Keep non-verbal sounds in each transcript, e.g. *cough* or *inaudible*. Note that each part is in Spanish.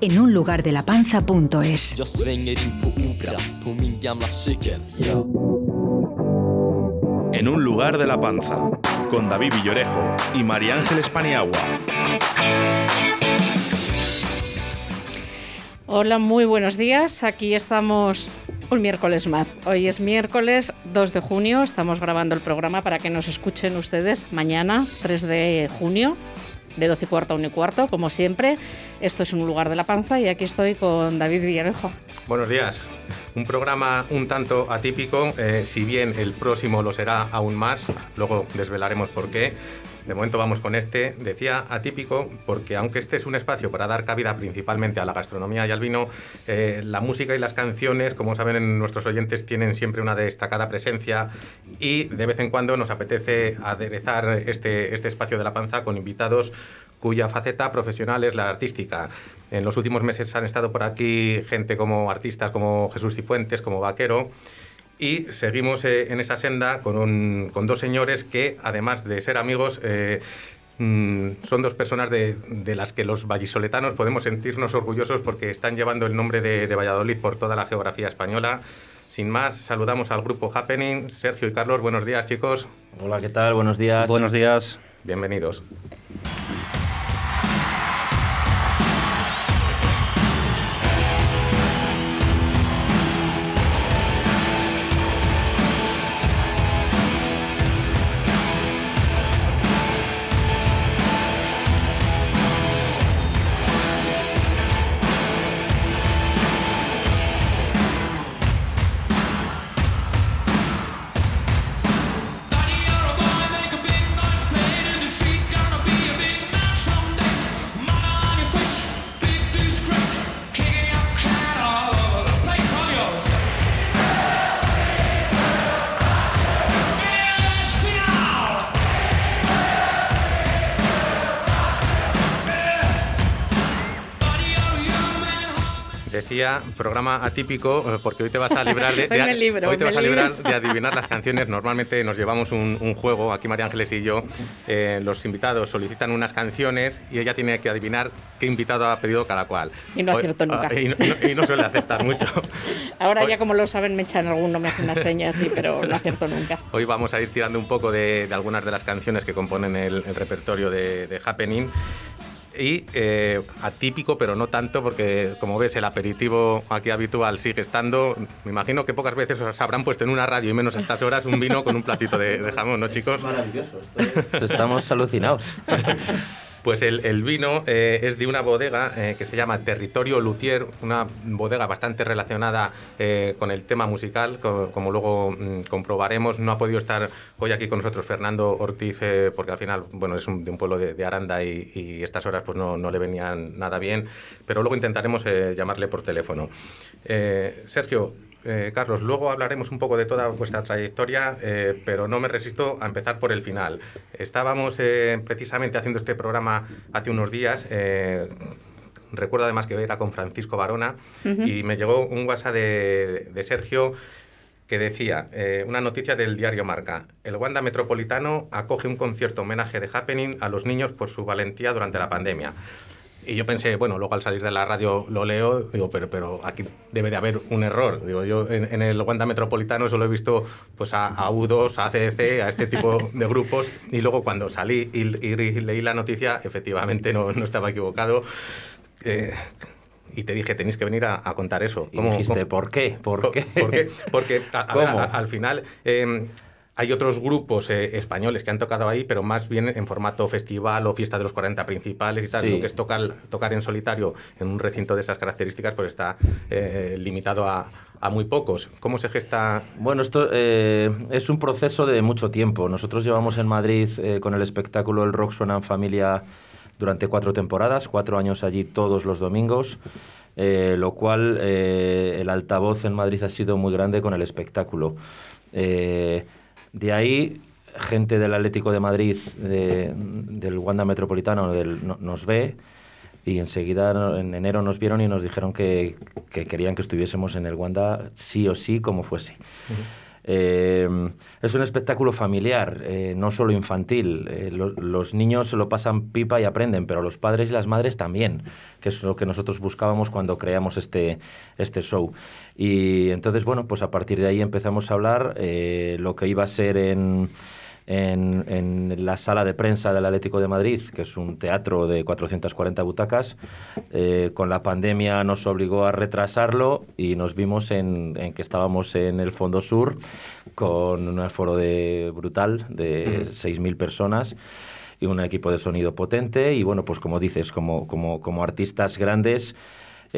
en unlugardelapanza.es. Jag svänger in på Opera på min gamla cykel. En un lugar de la panza, con David Villorejo y María Ángeles Paniagua. Hola, muy buenos días. Aquí estamos un miércoles más. Hoy es miércoles 2 de junio. Estamos grabando el programa para que nos escuchen ustedes mañana, 3 de junio, de 12 y cuarto a 1 y cuarto, como siempre. Esto es un lugar de la panza y aquí estoy con David Villarejo. Buenos días. Un programa un tanto atípico, eh, si bien el próximo lo será aún más, luego desvelaremos por qué. De momento vamos con este. Decía atípico porque aunque este es un espacio para dar cabida principalmente a la gastronomía y al vino, eh, la música y las canciones, como saben nuestros oyentes, tienen siempre una destacada presencia y de vez en cuando nos apetece aderezar este, este espacio de la panza con invitados cuya faceta profesional es la artística. En los últimos meses han estado por aquí gente como artistas como Jesús Cifuentes, como Vaquero, y seguimos eh, en esa senda con, un- con dos señores que, además de ser amigos, eh, mm, son dos personas de, de las que los vallisoletanos podemos sentirnos orgullosos porque están llevando el nombre de, de Valladolid por toda la geografía española. Sin más, saludamos al grupo Happening. Sergio y Carlos, buenos días, chicos. Hola, ¿qué tal? Buenos días. Buenos días. Bienvenidos. Programa atípico, eh, porque hoy te vas a librar de, *laughs* Hoy me libro, hoy te vas a librar de adivinar las canciones. Normalmente nos llevamos un, un juego, aquí María Ángeles y yo, eh, los invitados solicitan unas canciones y ella tiene que adivinar qué invitado ha pedido cada cual. Y no Hoy- acierto nunca. ah, y, no, y no- y no suele acertar mucho. *laughs* Ahora Hoy- ya como lo saben me echan alguno, me hacen unas señas, sí, pero no acierto nunca. Hoy vamos a ir tirando un poco de, de algunas de las canciones que componen el, el repertorio de, de Happening. Y eh, atípico, pero no tanto, porque como ves, el aperitivo aquí habitual sigue estando. Me imagino que pocas veces os habrán puesto en una radio y menos a estas horas un vino con un platito de, de jamón, ¿no, chicos? Maravilloso. Estamos alucinados. *laughs* Pues el, vino eh, es de una bodega eh, que se llama Territorio Luthier, una bodega bastante relacionada eh, con el tema musical, co- como luego mm, comprobaremos. No ha podido estar hoy aquí con nosotros Fernando Ortiz, porque al final bueno, es de un pueblo de, Aranda y, estas horas pues no, no le venían nada bien, pero luego intentaremos llamarle por teléfono. Sergio, eh, Carlos, luego hablaremos un poco de toda vuestra trayectoria, eh, pero no me resisto a empezar por el final. Estábamos eh, precisamente haciendo este programa hace unos días. recuerdo además que era con Francisco Barona y me llegó un WhatsApp de, de Sergio que decía eh, una noticia del diario Marca. El Wanda Metropolitano acoge un concierto homenaje de Happening a los niños por su valentía durante la pandemia. Y yo pensé, bueno, luego al salir de la radio lo leo, digo, pero, pero aquí debe de haber un error. Digo, yo en, en el Wanda Metropolitano solo he visto pues, a, a U2, a CDC, a este tipo de grupos. Y luego cuando salí y, y leí la noticia, efectivamente no, no estaba equivocado. Eh, y te dije, tenéis que venir a, a contar eso. Y dijiste, ¿por qué? ¿Por qué? ¿Por qué? Porque a- a al final eh, hay otros grupos eh, españoles que han tocado ahí, pero más bien en formato festival o fiesta de los 40 principales y tal. Sí. Lo que es tocar, tocar en solitario en un recinto de esas características, pues está eh, limitado a, a muy pocos. ¿Cómo se gesta? Bueno, esto eh, es un proceso de mucho tiempo. Nosotros llevamos en Madrid eh, con el espectáculo El Rock Suena en Familia durante cuatro temporadas, cuatro años allí todos los domingos. lo cual el altavoz en Madrid ha sido muy grande con el espectáculo. Eh, de ahí, gente del Atlético de Madrid, de- del Wanda Metropolitano, nos ve y enseguida en enero nos vieron y nos dijeron que, que querían que estuviésemos en el Wanda sí o sí, como fuese. Eh, es un espectáculo familiar, eh, no solo infantil. Eh, lo- los niños se lo pasan pipa y aprenden, pero los padres y las madres también, que es lo que nosotros buscábamos cuando creamos este, este show. Y entonces, bueno, pues a partir de ahí empezamos a hablar eh, lo que iba a ser en, en, en la sala de prensa del Atlético de Madrid, que es un teatro de 440 butacas. Eh, con la pandemia nos obligó a retrasarlo y nos vimos en, en que estábamos en el Fondo Sur con un aforo de brutal de 6.000 personas y un equipo de sonido potente y bueno, pues como dices, como, como, como artistas grandes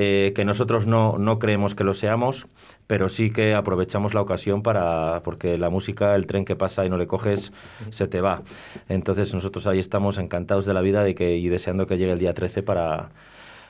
eh, que nosotros no, no creemos que lo seamos, pero sí que aprovechamos la ocasión para, porque la música, el tren que pasa y no le coges, se te va. Entonces nosotros ahí estamos encantados de la vida de que, y deseando que llegue el día 13 para,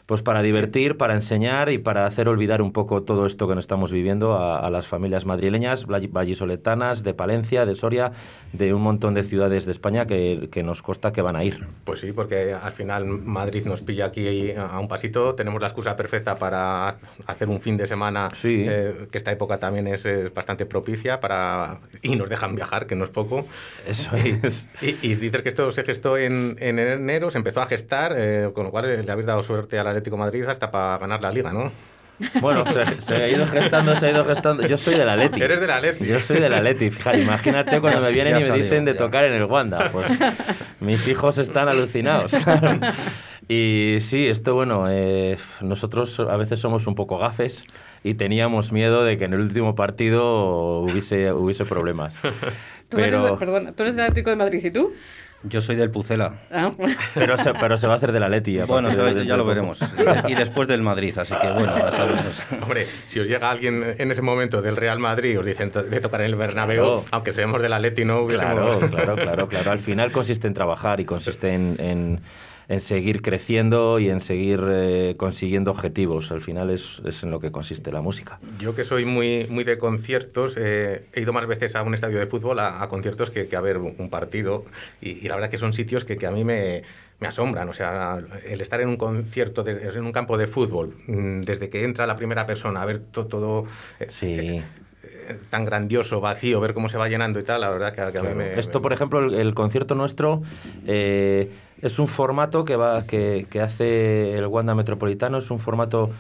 pues para divertir, para enseñar y para hacer olvidar un poco todo esto que nos estamos viviendo a, a las familias madrileñas, vall- vallisoletanas, de Palencia, de Soria, de un montón de ciudades de España que, que nos consta que van a ir. Pues sí, porque al final Madrid nos pilla aquí a un pasito, tenemos la excusa perfecta para hacer un fin de semana, Sí. eh, que esta época también es, bastante propicia para y nos dejan viajar, que no es poco. Eso es. Y, y dices que esto se gestó en, en enero, se empezó a gestar, eh, con lo cual le habéis dado suerte al Atlético de Madrid hasta para ganar la liga, ¿no? Bueno, se, se ha ido gestando, se ha ido gestando. Yo soy del Atleti. Eres del Atleti. Yo soy del Atleti, fíjate, imagínate cuando me vienen Ya y me dicen de ya. tocar en el Wanda. Pues mis hijos están alucinados. *laughs* Y sí, esto bueno, eh, nosotros a veces somos un poco gafes y teníamos miedo de que en el último partido hubiese, hubiese problemas. Tú eres de- perdona, ¿tú eres del Atlético de Madrid y tú? Yo soy del Pucela. Ah, pero, se, pero se va a hacer del Atleti. a Bueno, se- de- ya lo de veremos. Y después del Madrid, así que bueno, *laughs* hasta luego. Hombre, si os llega alguien en ese momento del Real Madrid y os dicen de tocar en el Bernabéu, Claro. aunque seamos del Atleti, no hubiésemos... Claro, claro, *laughs* claro, claro. Al final consiste en trabajar y consiste en, en- en seguir creciendo y en seguir eh, consiguiendo objetivos. Al final es, es en lo que consiste la música. Yo que soy muy, muy de conciertos, eh, he ido más veces a un estadio de fútbol, a, a conciertos, que, que a ver un, partido. Y, y la verdad que son sitios que, que a mí me, me asombran. O sea, el estar en un concierto, de- en un campo de fútbol, mm, desde que entra la primera persona, a ver to- todo... eh, Sí. eh, tan grandioso, vacío, ver cómo se va llenando y tal, la verdad que, que a mí me... Esto, por ejemplo, el, el concierto nuestro eh, es un formato que, va, que, que hace el Wanda Metropolitano, es un formato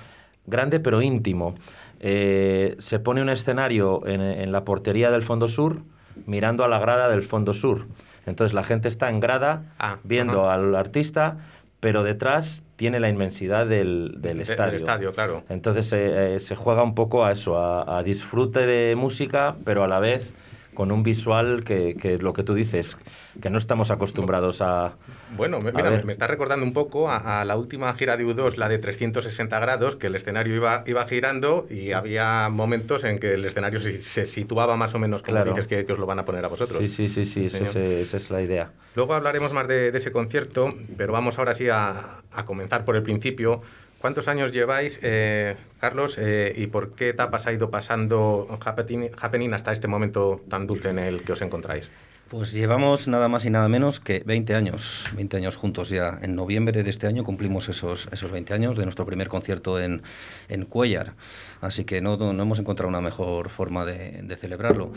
grande pero íntimo. Eh, se pone un escenario en, en la portería del Fondo Sur, mirando a la grada del Fondo Sur. Entonces la gente está en grada, Ah, viendo al artista, pero detrás tiene la inmensidad del, del de- del estadio. estadio, claro. Entonces eh, eh, se juega un poco a eso, a, a disfrute de música, pero a la vez con un visual que, que lo que tú dices, que no estamos acostumbrados a... Bueno, me- A mira, ver. me, está recordando un poco a, a la última gira de U2, la de 360 grados, que el escenario iba, iba girando y había momentos en que el escenario se, se situaba más o menos como Claro. dices que, que os lo van a poner a vosotros. Sí, sí, sí, sí, ese- esa es la idea. Luego hablaremos más de, de ese concierto, pero vamos ahora sí a, a comenzar por el principio. ¿Cuántos años lleváis, eh, Carlos, eh, y por qué etapas ha ido pasando Happening, Happening hasta este momento tan dulce en el que os encontráis? Pues llevamos nada más y nada menos que 20 años, 20 años juntos ya. En noviembre de este año cumplimos esos, esos 20 años de nuestro primer concierto en, en Cuellar, así que no, no hemos encontrado una mejor forma de, de celebrarlo.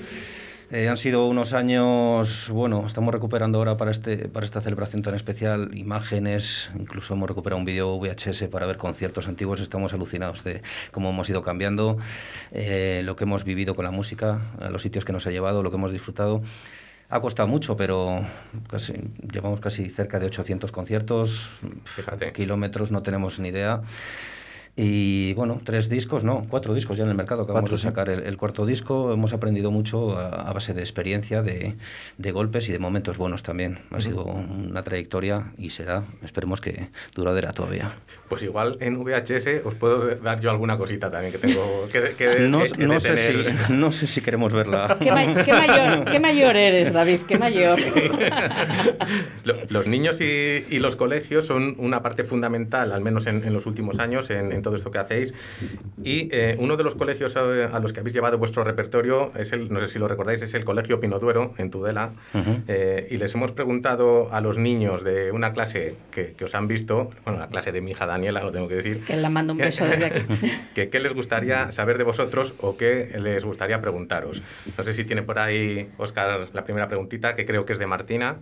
Eh, han sido unos años, bueno, estamos recuperando ahora para, este, para esta celebración tan especial imágenes, incluso hemos recuperado un vídeo VHS para ver conciertos antiguos, estamos alucinados de cómo hemos ido cambiando, eh, lo que hemos vivido con la música, a los sitios que nos ha llevado, lo que hemos disfrutado. Ha costado mucho, pero casi, llevamos casi cerca de 800 conciertos, Fíjate. kilómetros, no tenemos ni idea. Y bueno, tres discos, no, cuatro discos ya en el mercado. Acabamos Cuatro, de sí. sacar el, el cuarto disco. Hemos aprendido mucho a, a base de experiencia, de, de golpes y de momentos buenos también. Ha sido una trayectoria y será, esperemos que duradera todavía. Pues igual en VHS os puedo dar yo alguna cosita también que tengo que, que- *laughs* No, que- que no sé si, *laughs* no sé si queremos verla. *laughs* ¿Qué, ma- qué mayor, ¿Qué mayor eres, David? ¿Qué mayor? Lo- Los niños y, y los colegios son una parte fundamental, al menos en, en los últimos años, en, en todo esto que hacéis. Y eh, uno de los colegios a, a los que habéis llevado vuestro repertorio es el, no sé si lo recordáis, es el Colegio Pinoduero en Tudela. Eh, y les hemos preguntado a los niños de una clase que, que os han visto, bueno, la clase de mi hija Daniela, lo tengo que decir. Que la mando un beso desde aquí. *laughs* que qué les gustaría saber de vosotros o qué les gustaría preguntaros. No sé si tiene por ahí, Oscar, la primera preguntita, que creo que es de Martina.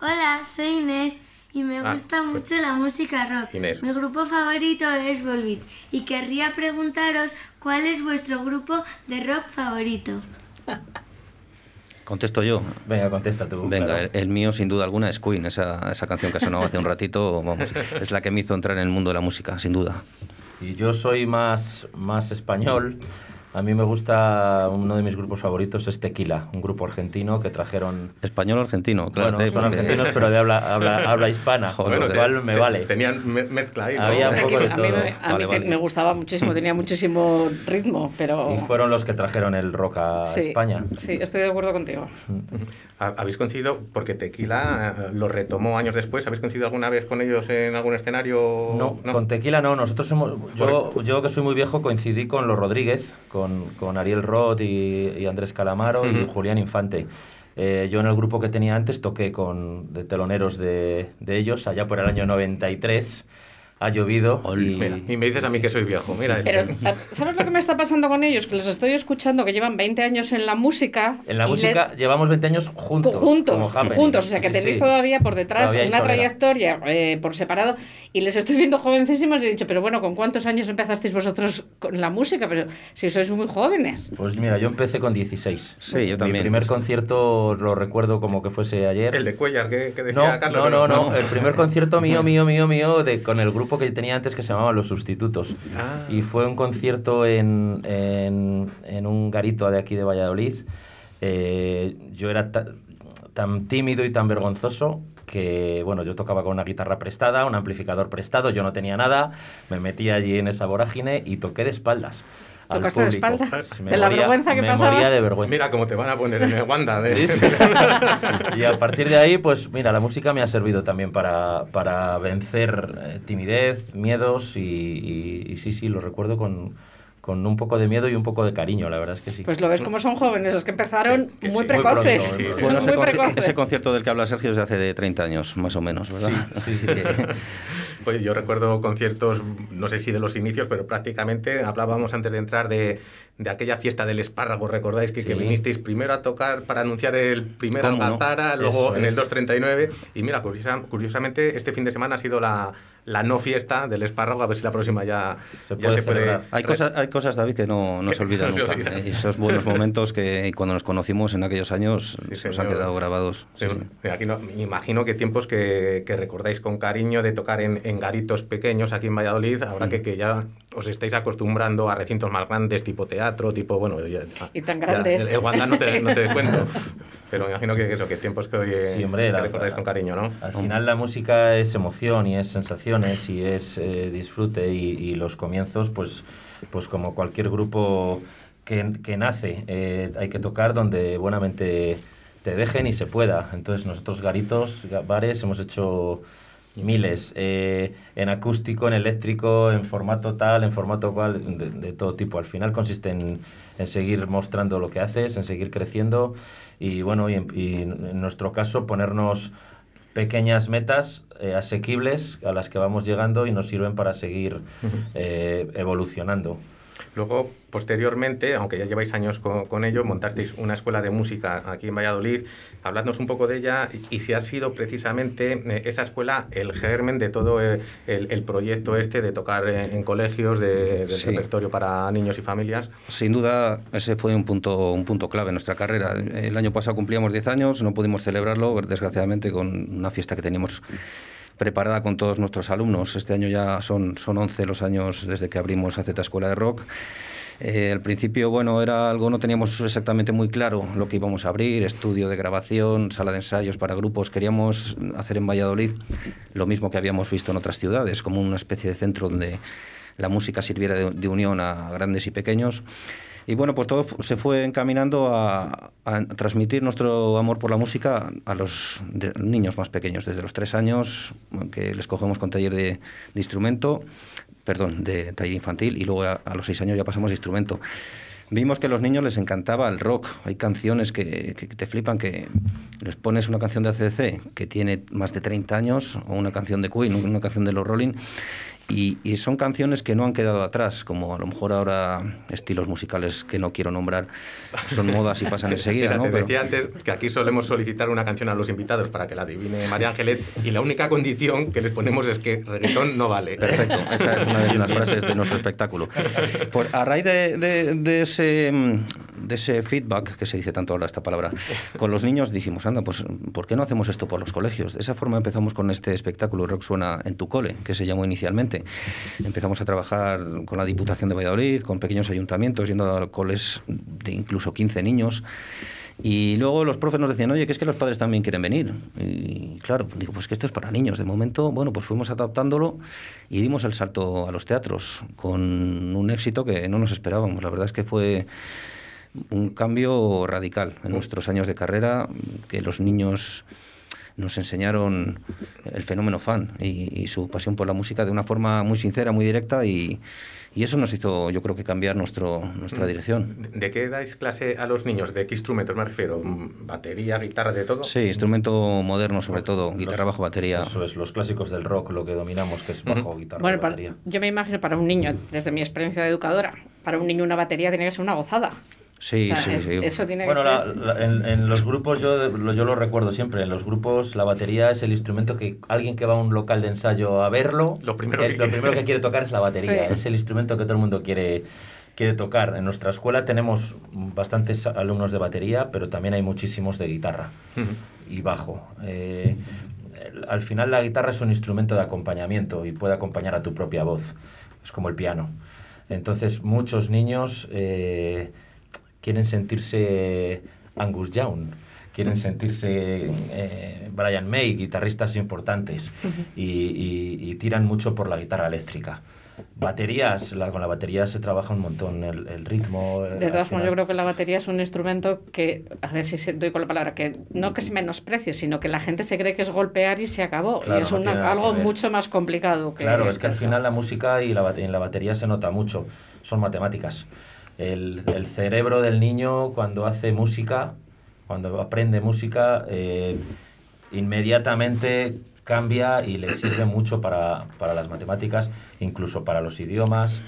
Hola, soy Inés y me Ah, gusta pues- mucho la música rock. Inés. Mi grupo favorito es Volbeat y querría preguntaros cuál es vuestro grupo de rock favorito. *laughs* Contesto yo. Venga, contesta tú. Venga, claro. el, el mío sin duda alguna es Queen, esa, esa canción que ha sonado hace un ratito, vamos, es la que me hizo entrar en el mundo de la música, sin duda. Y yo soy más, más español. A mí me gusta, uno de mis grupos favoritos es Tequila, un grupo argentino que trajeron... Español o argentino, claro. bueno, son argentinos, pero de habla, habla, habla hispana, con Bueno, lo te- cual me te- vale. Tenían me- mezcla ahí, ¿no? Había un poco a mí, me, todo. a mí Vale, te- vale. me gustaba muchísimo, tenía muchísimo ritmo, pero... Y fueron los que trajeron el rock a sí, España. Sí, estoy de acuerdo contigo. Ha- ¿Habéis coincidido, porque Tequila eh, lo retomó años después, ¿habéis coincidido alguna vez con ellos en algún escenario? No, con Tequila no. Nosotros hemos, yo, yo que soy muy viejo coincidí con los Rodríguez, con, con Ariel Roth y, y Andrés Calamaro y. Julián Infante. Eh, yo en el grupo que tenía antes toqué con de teloneros de, de ellos allá por el año 93. Ha llovido y, Mira, y me dices a mí que soy viejo, mira. Pero, ¿sabes lo que me está pasando con ellos? Que los estoy escuchando que llevan 20 años en la música. en la y le- música llevamos 20 años juntos. juntos, juntos, o sea que Sí, tenéis sí. todavía por detrás Todavía una trayectoria eh, por separado y les estoy viendo jovencísimos y he dicho, pero bueno, ¿con cuántos años empezasteis vosotros con la música? Pero si sois muy jóvenes. Pues mira, yo empecé con 16. Sí, yo también. Mi primer concierto lo recuerdo como que fuese ayer. El de Cuellar, que, que No, decía Carlos. no, no, no, El primer concierto mío, mío, mío, mío, de, con el grupo que tenía antes que se llamaba Los Sustitutos. Ah. Y fue un concierto en, en, en un garito de aquí de Valladolid. Eh, yo era ta- tan tímido y tan vergonzoso que, bueno, yo tocaba con una guitarra prestada, un amplificador prestado, yo no tenía nada, me metí allí en esa vorágine y toqué de espaldas. Al ¿Tocaste de espaldas? Me ¿De la moría- vergüenza que me pasabas? moría de vergüenza. Mira cómo te van a poner en el Wanda. De... Sí, sí. *laughs* y a partir de ahí, pues mira, la música me ha servido también para, para vencer eh, timidez, miedos y, y- y sí, sí, lo recuerdo con, con un poco de miedo y un poco de cariño, la verdad es que sí. Pues lo ves como son jóvenes, los que empezaron Que- que muy sí, muy precoces. pronto, muy Son Bueno, ese, muy conci- precoces. ese concierto del que habla Sergio es de hace de 30 años, más o menos, ¿verdad? Sí, sí, sí. *laughs* Pues yo recuerdo conciertos, no sé si de los inicios, pero prácticamente hablábamos antes de entrar de, de aquella fiesta del espárrago, ¿recordáis? Que, vinisteis primero a tocar para anunciar el primer ¿Cómo no? Luego Eso en el es. 239. Y mira, curiosa- curiosamente, este fin de semana ha sido la, la no fiesta del espárrago, a ver si la próxima ya Se ya puede celebrar. Hay cosas, hay cosas, David, que no, no se *laughs* olvidan No se nunca. Eh, Esos buenos momentos que cuando nos conocimos en aquellos años Sí, se nos han quedado grabados. Sí, Sí, sí. Aquí no, me imagino que tiempos que, que recordáis con cariño de tocar en, en garitos pequeños aquí en Valladolid, ahora que, que ya os estáis acostumbrando a recintos más grandes, tipo teatro, tipo, bueno, ya- Y tan ya, grandes. el, el Wanda no te, no te *laughs* cuento, pero me imagino que eso, que tiempos que hoy Sí, hombre, la- recordáis con cariño, ¿no? Al final la música es emoción y es sensaciones y es eh, disfrute y, y los comienzos, pues, pues como cualquier grupo que, que nace, eh, hay que tocar donde buenamente te dejen y se pueda. Entonces nosotros garitos, ga- bares, hemos hecho miles, eh, en acústico, en eléctrico, en formato tal, en formato cual, de, de todo tipo. Al final consiste en, en seguir mostrando lo que haces, en seguir creciendo y bueno, y en, y en nuestro caso ponernos pequeñas metas eh, asequibles a las que vamos llegando y nos sirven para seguir eh, evolucionando. Luego, posteriormente, aunque ya lleváis años con, con ello, montasteis una escuela de música aquí en Valladolid. Habladnos un poco de ella y, y si ha sido precisamente eh, esa escuela el germen de todo eh, el, el proyecto este de tocar en, en colegios, de, del Sí. repertorio para niños y familias. Sin duda, ese fue un punto, un punto clave en nuestra carrera. El año pasado cumplíamos 10 años, no pudimos celebrarlo, desgraciadamente, con una fiesta que teníamos preparada con todos nuestros alumnos. Este año ya son, son 11 los años desde que abrimos AZ Escuela de Rock. Eh, al principio, bueno, era algo, no teníamos exactamente muy claro lo que íbamos a abrir, estudio de grabación, sala de ensayos para grupos. Queríamos hacer en Valladolid lo mismo que habíamos visto en otras ciudades, como una especie de centro donde la música sirviera de, de unión a grandes y pequeños. Y bueno, pues todo se fue encaminando a, a transmitir nuestro amor por la música a los de- niños más pequeños, desde los tres años, que les cogemos con taller de, de instrumento, perdón, de taller infantil, y luego a, a los seis años ya pasamos instrumento. Vimos que a los niños les encantaba el rock. Hay canciones que, que te flipan, que les pones una canción de ACDC que tiene más de 30 años, o una canción de Queen, una canción de los Rolling, y, y son canciones que no han quedado atrás, como a lo mejor ahora estilos musicales que no quiero nombrar son modas y pasan *laughs* enseguida, Mira, ¿no? te Pero- decía antes que aquí solemos solicitar una canción a los invitados para que la adivine María Ángeles y la única condición que les ponemos es que reggaetón no vale. Perfecto, esa es una de las *laughs* frases de nuestro espectáculo. *laughs* Pues a raíz de, de- de ese, mm, de ese feedback, que se dice tanto ahora esta palabra, *laughs* con los niños dijimos, anda, pues ¿por qué no hacemos esto por los colegios? De esa forma empezamos con este espectáculo Rock Suena en tu cole, que se llamó inicialmente. Empezamos a trabajar con la Diputación de Valladolid, con pequeños ayuntamientos, yendo a coles de incluso 15 niños. Y luego los profes nos decían, oye, que es que los padres también quieren venir. Y claro, digo, pues que esto es para niños. De momento, bueno, pues fuimos adaptándolo y dimos el salto a los teatros con un éxito que no nos esperábamos. La verdad es que fue un cambio radical en nuestros años de carrera, que los niños nos enseñaron el fenómeno fan y, y su pasión por la música de una forma muy sincera, muy directa y, y eso nos hizo, yo creo que cambiar nuestro, nuestra dirección. ¿De- ¿De qué dais clase a los niños? ¿De qué instrumentos me refiero? Mm, ¿Batería, guitarra, de todo? Sí, instrumento moderno sobre todo, guitarra, Los- bajo, batería. Eso es, los clásicos del rock, lo que dominamos, que es bajo, guitarra, Bueno, y para- batería. yo me imagino para un niño, desde mi experiencia de educadora, para un niño una batería tiene que ser una gozada. Sí, O sea, sí, es- sí. Eso tiene Bueno, que la- ser... la- en, en los grupos yo lo, yo lo recuerdo siempre. En los grupos la batería es el instrumento que alguien que va a un local de ensayo a verlo, Lo primero es que lo quiere. primero que quiere tocar es la batería. Sí. Es el instrumento que todo el mundo quiere quiere tocar. En nuestra escuela tenemos bastantes alumnos de batería, pero también hay muchísimos de guitarra y bajo. Eh, al final la guitarra es un instrumento de acompañamiento y puede acompañar a tu propia voz. Es como el piano. Entonces muchos niños eh, quieren sentirse Angus Young, quieren sentirse eh, Brian May, guitarristas importantes, y, y- y tiran mucho por la guitarra eléctrica. Baterías, la- con la batería se trabaja un montón el, el ritmo. eh, De todas formas, yo creo que la batería es un instrumento que, a ver si se- doy con la palabra, que no que se menosprecie, sino que la gente se cree que es golpear y se acabó. Claro, y es no una- algo mucho más complicado que Claro, es que al final la música y la, en la batería se nota mucho, son matemáticas. El, el cerebro del niño cuando hace música, cuando aprende música, eh, inmediatamente cambia y le sirve mucho para, para las matemáticas, incluso para los idiomas.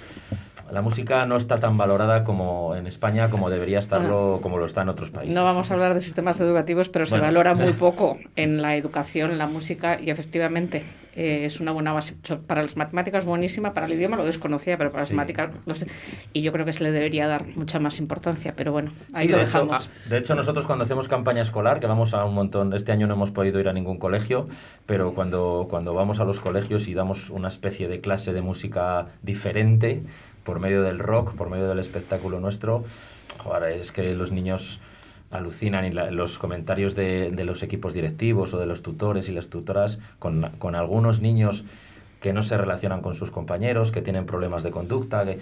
La música no está tan valorada como en España como debería estarlo, como lo está en otros países. No vamos a hablar de sistemas educativos, pero se valora muy *laughs* poco en la educación, en la música, y efectivamente eh, es una buena base. Para las matemáticas buenísima, para el idioma lo desconocía, pero para las Sí. matemáticas lo sé. Y yo creo que se le debería dar mucha más importancia, pero bueno, ahí Sí, lo de hecho- dejamos. de hecho, nosotros cuando hacemos campaña escolar, que vamos a un montón, este año no hemos podido ir a ningún colegio, pero cuando, cuando vamos a los colegios y damos una especie de clase de música diferente, por medio del rock, por medio del espectáculo nuestro, joder, es que los niños alucinan y la- los comentarios de, de los equipos directivos o de los tutores y las tutoras con, con algunos niños que no se relacionan con sus compañeros, que tienen problemas de conducta, que-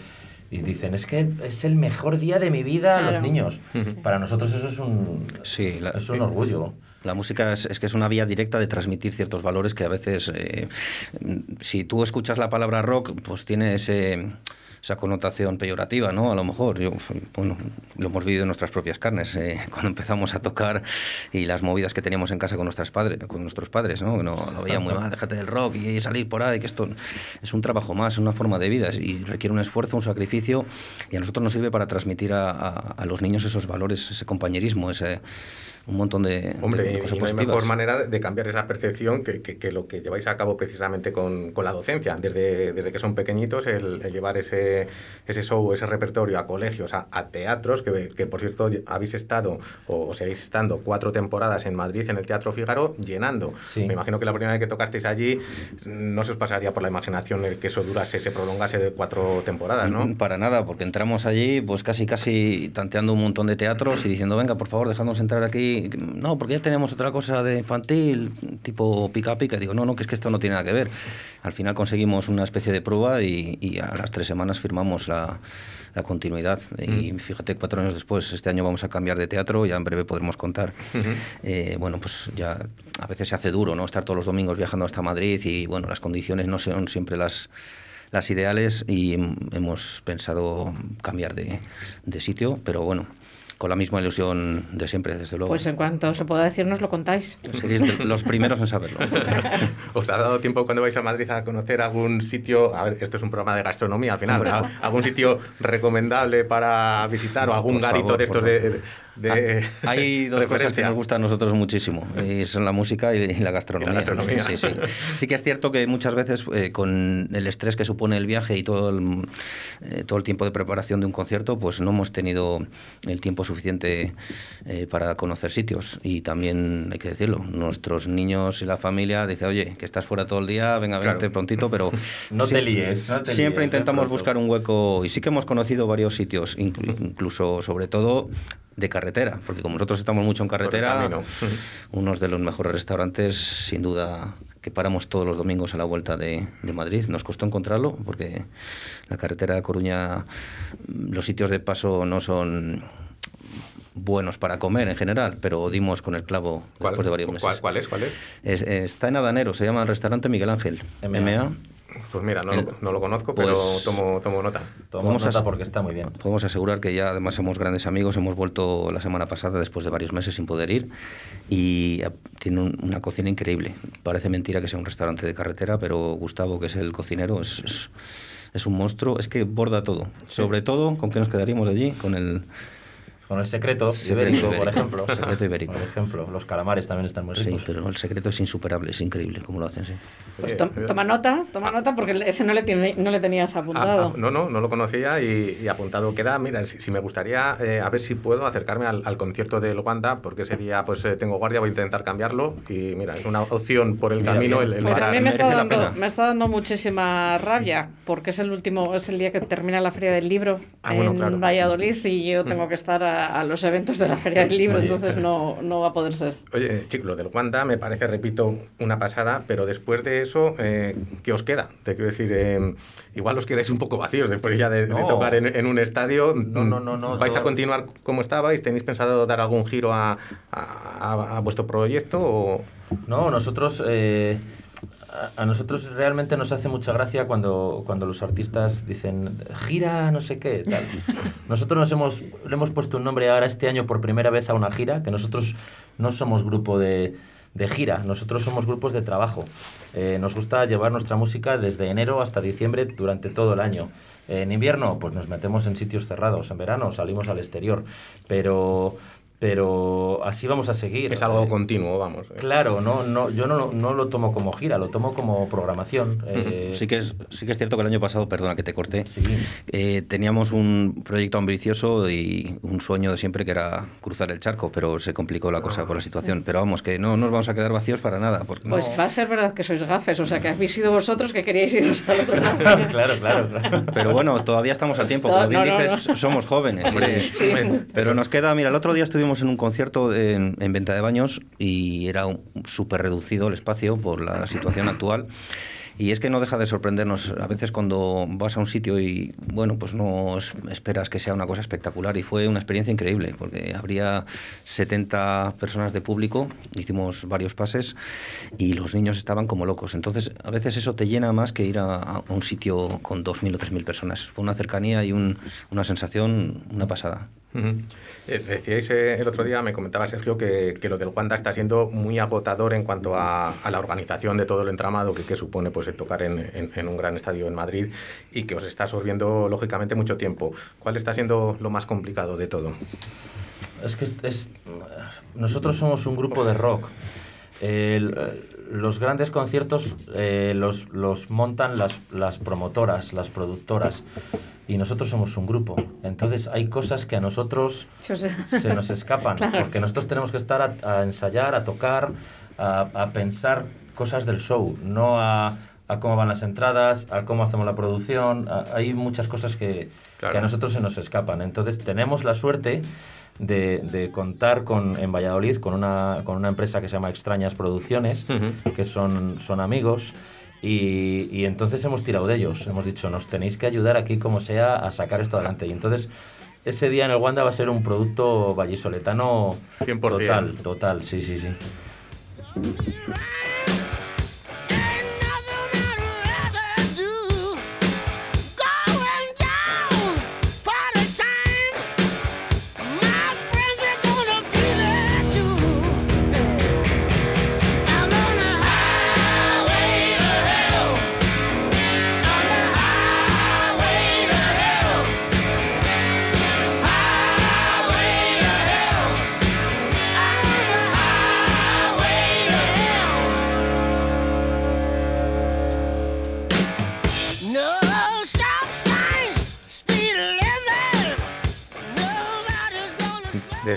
y dicen, es que es el mejor día de mi vida los niños. Para nosotros eso es un, Sí, la- es un orgullo. La música es, es que es una vía directa de transmitir ciertos valores que a veces, eh, si tú escuchas la palabra rock, pues tiene ese, esa connotación peyorativa, ¿no? A lo mejor, yo, bueno, lo hemos vivido en nuestras propias carnes eh, *laughs* cuando empezamos a tocar y las movidas que teníamos en casa con, nuestras padres, con nuestros padres, ¿no? No lo veían muy mal, déjate del rock y salir por ahí, que esto es un trabajo más, es una forma de vida y requiere un esfuerzo, un sacrificio y a nosotros nos sirve para transmitir a, a- a los niños esos valores, ese compañerismo, ese un montón de, Hombre, de y cosas no hay mejor manera de cambiar esa percepción que, que- que lo que lleváis a cabo precisamente con, con la docencia. Desde, desde que son pequeñitos, el, el llevar ese, ese show, ese repertorio a colegios, a, a teatros, que, que, por cierto habéis estado o seguís estando cuatro temporadas en Madrid, en el Teatro Fígaro, llenando. Sí. Me imagino que la primera vez que tocasteis allí no se os pasaría por la imaginación el que eso durase, se prolongase de cuatro temporadas, ¿no? Para nada, porque entramos allí pues casi casi tanteando un montón de teatros y diciendo, venga, por favor, dejadnos entrar aquí. No, porque ya tenemos otra cosa de infantil, tipo pica pica. Digo, no, no, que es que esto no tiene nada que ver. al final conseguimos una especie de prueba y, y a las tres semanas firmamos la, la continuidad. Y Mm. fíjate, cuatro años después, este año vamos a cambiar de teatro, ya en breve podremos contar. Eh, bueno, pues ya a veces se hace duro, ¿no? Estar todos los domingos viajando hasta Madrid y, bueno, las condiciones no son siempre las las ideales y hem- hemos pensado cambiar de, de sitio, pero bueno, con la misma ilusión de siempre, desde luego. Pues en cuanto se pueda decir, nos lo contáis. Seréis los primeros en saberlo. *laughs* ¿Os ha dado tiempo cuando vais a Madrid a conocer algún sitio? A ver, esto es un programa de gastronomía al final, pero ¿al- ¿algún sitio recomendable para visitar o algún Por garito favor, de estos de. De- Hay *laughs* dos cosas que nos gustan a nosotros muchísimo, y son la música y, la gastronomía. Y la gastronomía. Sí, sí. Sí que es cierto que muchas veces eh, con el estrés que supone el viaje y todo el, eh, todo el tiempo de preparación de un concierto, pues no hemos tenido el tiempo suficiente eh, para conocer sitios. Y también hay que decirlo, nuestros niños y la familia dicen, oye, que estás fuera todo el día, venga, Claro. vente prontito, pero... *laughs* No te líes, no te Siempre líes, ven intentamos buscar un hueco y sí que hemos conocido varios sitios, inclu- incluso sobre todo de carretera, porque como nosotros estamos mucho en carretera, *laughs* unos de los mejores restaurantes, sin duda, que paramos todos los domingos a la vuelta de, de Madrid. Nos costó encontrarlo porque la carretera de Coruña, los sitios de paso no son buenos para comer en general, pero dimos con el clavo ¿Cuál, después de varios meses. ¿cuál, cuál es? ¿Cuál es? Es- está en Adanero, se llama el restaurante Miguel Ángel. MA. MA. Pues mira, no, El- lo, no lo conozco, pero pues- tomo, tomo nota. A- nota porque está muy bien. Podemos asegurar que ya además somos grandes amigos, hemos vuelto la semana pasada después de varios meses sin poder ir y eh, tiene un- una cocina increíble. Parece mentira que sea un restaurante de carretera, pero Gustavo, que es el cocinero, es, es, es un monstruo, es que borda todo. Sobre todo, ¿con qué nos quedaríamos allí? Con el... Con el secreto, Secreto ibérico, por ejemplo. Secreto ibérico. Por ejemplo, los calamares también están muy Sí, ricos. pero el secreto es insuperable, es increíble cómo lo hacen, sí. Pues toma nota, toma nota, porque ese no le, tiene- no le tenías Ah, apuntado. ah, no, no, no lo conocía y, y apuntado queda. Mira, si, si me gustaría, eh, a ver si puedo acercarme al, al concierto de Wanda, porque ese día pues eh, tengo guardia, voy a intentar cambiarlo y mira, es una opción por el Mira, camino. bien. El, el Pues a mí me está, dando, me está dando muchísima rabia, porque es el último, es el día que termina la Feria del Libro Ah, bueno, en claro. Valladolid y yo tengo que estar a, a los eventos de la Feria del Libro, Oye. entonces no, no va a poder ser. Oye, chicos, lo del Wanda me parece, repito, una pasada, pero después de eso, eh, ¿qué os queda? Te quiero decir, eh, igual os quedáis un poco vacíos después ya de, de No. tocar en, en un estadio. No, no, no, no, ¿Vais a continuar como estabais? ¿Tenéis pensado dar algún giro a, a- a- a vuestro proyecto? O... No, nosotros, eh, a, a nosotros realmente nos hace mucha gracia cuando, cuando los artistas dicen gira no sé qué, tal. *laughs* Nosotros nos hemos, le hemos puesto un nombre ahora este año por primera vez a una gira, que nosotros no somos grupo de, de gira, nosotros somos grupos de trabajo. Eh, nos gusta llevar nuestra música desde enero hasta diciembre durante todo el año. En invierno, pues nos metemos en sitios cerrados. En verano salimos al exterior. Pero, pero así vamos a seguir. Es algo Eh, continuo, vamos. eh. Claro, no, no, yo no, lo- no lo tomo como gira, lo tomo como programación. eh, Sí que, es, sí que es cierto que el año pasado, perdona que te corté, sí. eh, teníamos un proyecto ambicioso y un sueño de siempre que era cruzar el charco, pero se complicó la cosa por la situación. Pero vamos, que no nos vamos a quedar vacíos para nada. Porque Pues va a ser verdad que sois gafes, o sea que habéis sido vosotros que queríais iros al otro lado. claro, *laughs* claro, claro. Pero bueno, todavía estamos a tiempo, No, como bien no, no, dices, no. somos jóvenes. Eh, Sí. Pero nos queda, mira, el otro día estuvimos en un concierto en, en venta de baños y era súper reducido el espacio por la situación actual. Y es que no deja de sorprendernos a veces cuando vas a un sitio y, bueno, pues no es- esperas que sea una cosa espectacular. Y fue una experiencia increíble, porque habría 70 personas de público, hicimos varios pases y los niños estaban como locos. Entonces, a veces eso te llena más que ir a, a un sitio con 2.000 o 3.000 personas. Fue una cercanía y un- una sensación, una pasada. Eh, Decíais eh, el otro día, me comentaba Sergio, que, que lo del Wanda está siendo muy agotador en cuanto a, a la organización de todo el entramado que, que supone pues, el tocar en, en- en un gran estadio en Madrid y que os está absorbiendo lógicamente mucho tiempo. ¿Cuál está siendo lo más complicado de todo? Es que es- es- nosotros somos un grupo de rock. El- los grandes conciertos eh, los, los montan las, las promotoras, las productoras, y nosotros somos un grupo. Entonces hay cosas que a nosotros Se os- se nos escapan, *laughs* Claro. porque nosotros tenemos que estar a, a ensayar, a tocar, a, a pensar cosas del show, no a, a cómo van las entradas, a cómo hacemos la producción. a- hay muchas cosas que, Claro. que a nosotros se nos escapan. Entonces tenemos la suerte de, de contar con, en Valladolid con una, con una empresa que se llama Extrañas Producciones, que son, son amigos Y, y entonces hemos tirado de ellos. Hemos dicho, nos tenéis que ayudar aquí como sea a sacar esto adelante. Y entonces ese día en el Wanda va a ser un producto vallisoletano 100%. total, total, sí, sí, sí.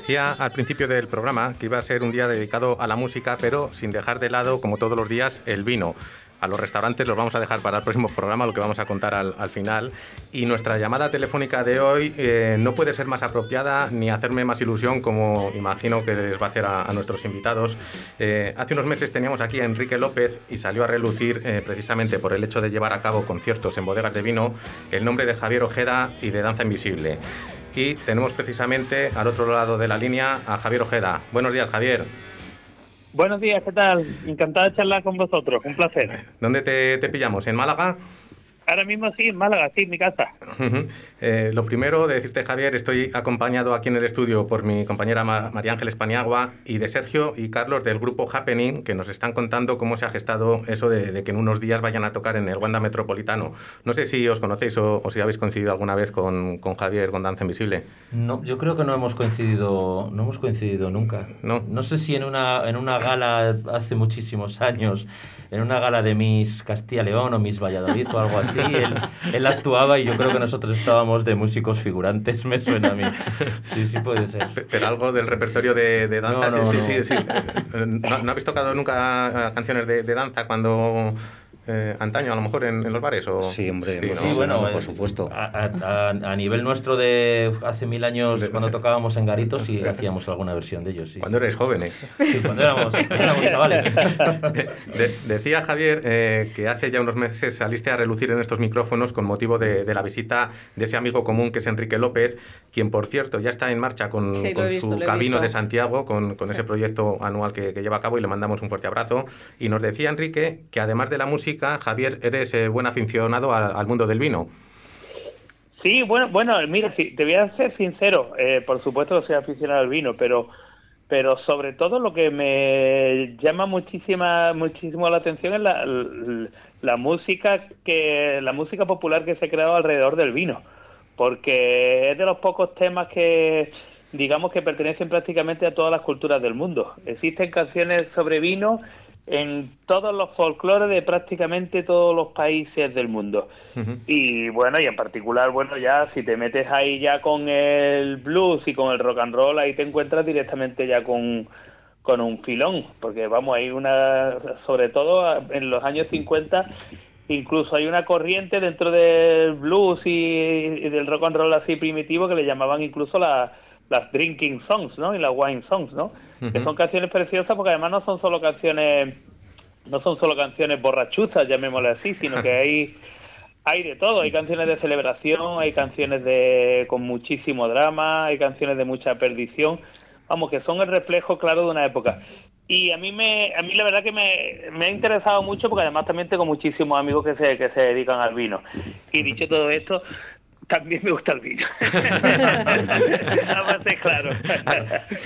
Decía al principio del programa que iba a ser un día dedicado a la música, pero sin dejar de lado, como todos los días, el vino. A los restaurantes los vamos a dejar para el próximo programa, lo que vamos a contar al, al final. Y nuestra llamada telefónica de hoy eh, no puede ser más apropiada ni hacerme más ilusión como imagino que les va a hacer a, a nuestros invitados. Eh, hace unos meses teníamos aquí a Enrique López y salió a relucir eh, precisamente por el hecho de llevar a cabo conciertos en bodegas de vino el nombre de Javier Ojeda y de Danza Invisible. Y tenemos precisamente al otro lado de la línea a Javier Ojeda. Buenos días, Javier. Buenos días, ¿qué tal? Encantado de charlar con vosotros, un placer. ¿Dónde te, te pillamos? ¿En Málaga? Ahora mismo sí, en Málaga, sí, en mi casa. Eh, lo primero de decirte, Javier, estoy acompañado aquí en el estudio por mi compañera Ma- María Ángeles Paniagua y de Sergio y Carlos del grupo Happening, que nos están contando cómo se ha gestado eso de, de que en unos días vayan a tocar en el Wanda Metropolitano. No sé si os conocéis o, o si habéis coincidido alguna vez con, con Javier con Danza Invisible. No, yo creo que no hemos coincidido, no hemos coincidido nunca. No. No sé si en una, en una gala hace muchísimos años, en una gala de Miss Castilla León o Miss Valladolid o algo así, él, él actuaba y yo creo que nosotros estábamos de músicos figurantes, me suena a mí. Sí, sí puede ser. Pe- Pero algo del repertorio de, de danza, No, no, sí, no. sí, sí, sí. Eh, ¿No, no habéis tocado nunca eh, canciones de, de danza cuando eh, antaño, a lo mejor, en, en los bares? O... Sí, hombre, Sí, hemos ¿no? sonado, eh, por supuesto. A, a- a- nivel nuestro de hace mil años, De- cuando tocábamos en Garitos, sí *laughs* hacíamos alguna versión de ellos. Sí, Cuando erais jóvenes. Sí, cuando éramos, *laughs* éramos chavales. De- decía Javier eh, que hace ya unos meses saliste a relucir en estos micrófonos con motivo de, de la visita de ese amigo común que es Enrique López, quien por cierto ya está en marcha con, Sí, con visto, su Camino de Santiago, con, con Sí. ese proyecto anual que, que lleva a cabo y le mandamos un fuerte abrazo. Y nos decía Enrique que además de la música, Javier, eres eh, buen aficionado al, mundo del vino. Sí, bueno, bueno, mira, sí, te voy a ser sincero, eh, por supuesto que soy aficionado al vino, pero pero sobre todo lo que me llama muchísima muchísimo la atención es la, la, la música que la música popular que se ha creado alrededor del vino, porque es de los pocos temas que digamos que pertenecen prácticamente a todas las culturas del mundo. Existen canciones sobre vino en todos los folclores de prácticamente todos los países del mundo. Y bueno, y en particular, bueno, ya si te metes ahí ya con el blues y con el rock and roll, ahí te encuentras directamente ya con, con un filón, porque vamos, hay una, sobre todo en los años 50, incluso hay una corriente dentro del blues y, y del rock and roll así primitivo que le llamaban incluso la- las drinking songs, ¿no? Y las wine songs, ¿no? Que son canciones preciosas porque además no son solo canciones no son solo canciones borrachuzas, llamémosle así, sino que hay hay de todo, hay canciones de celebración, hay canciones de con muchísimo drama, hay canciones de mucha perdición, vamos, que son el reflejo claro de una época. Y a mí me a mí la verdad que me, me ha interesado mucho porque además también tengo muchísimos amigos que se que se dedican al vino. Y dicho todo esto, también me gusta el vino. *laughs* Claro.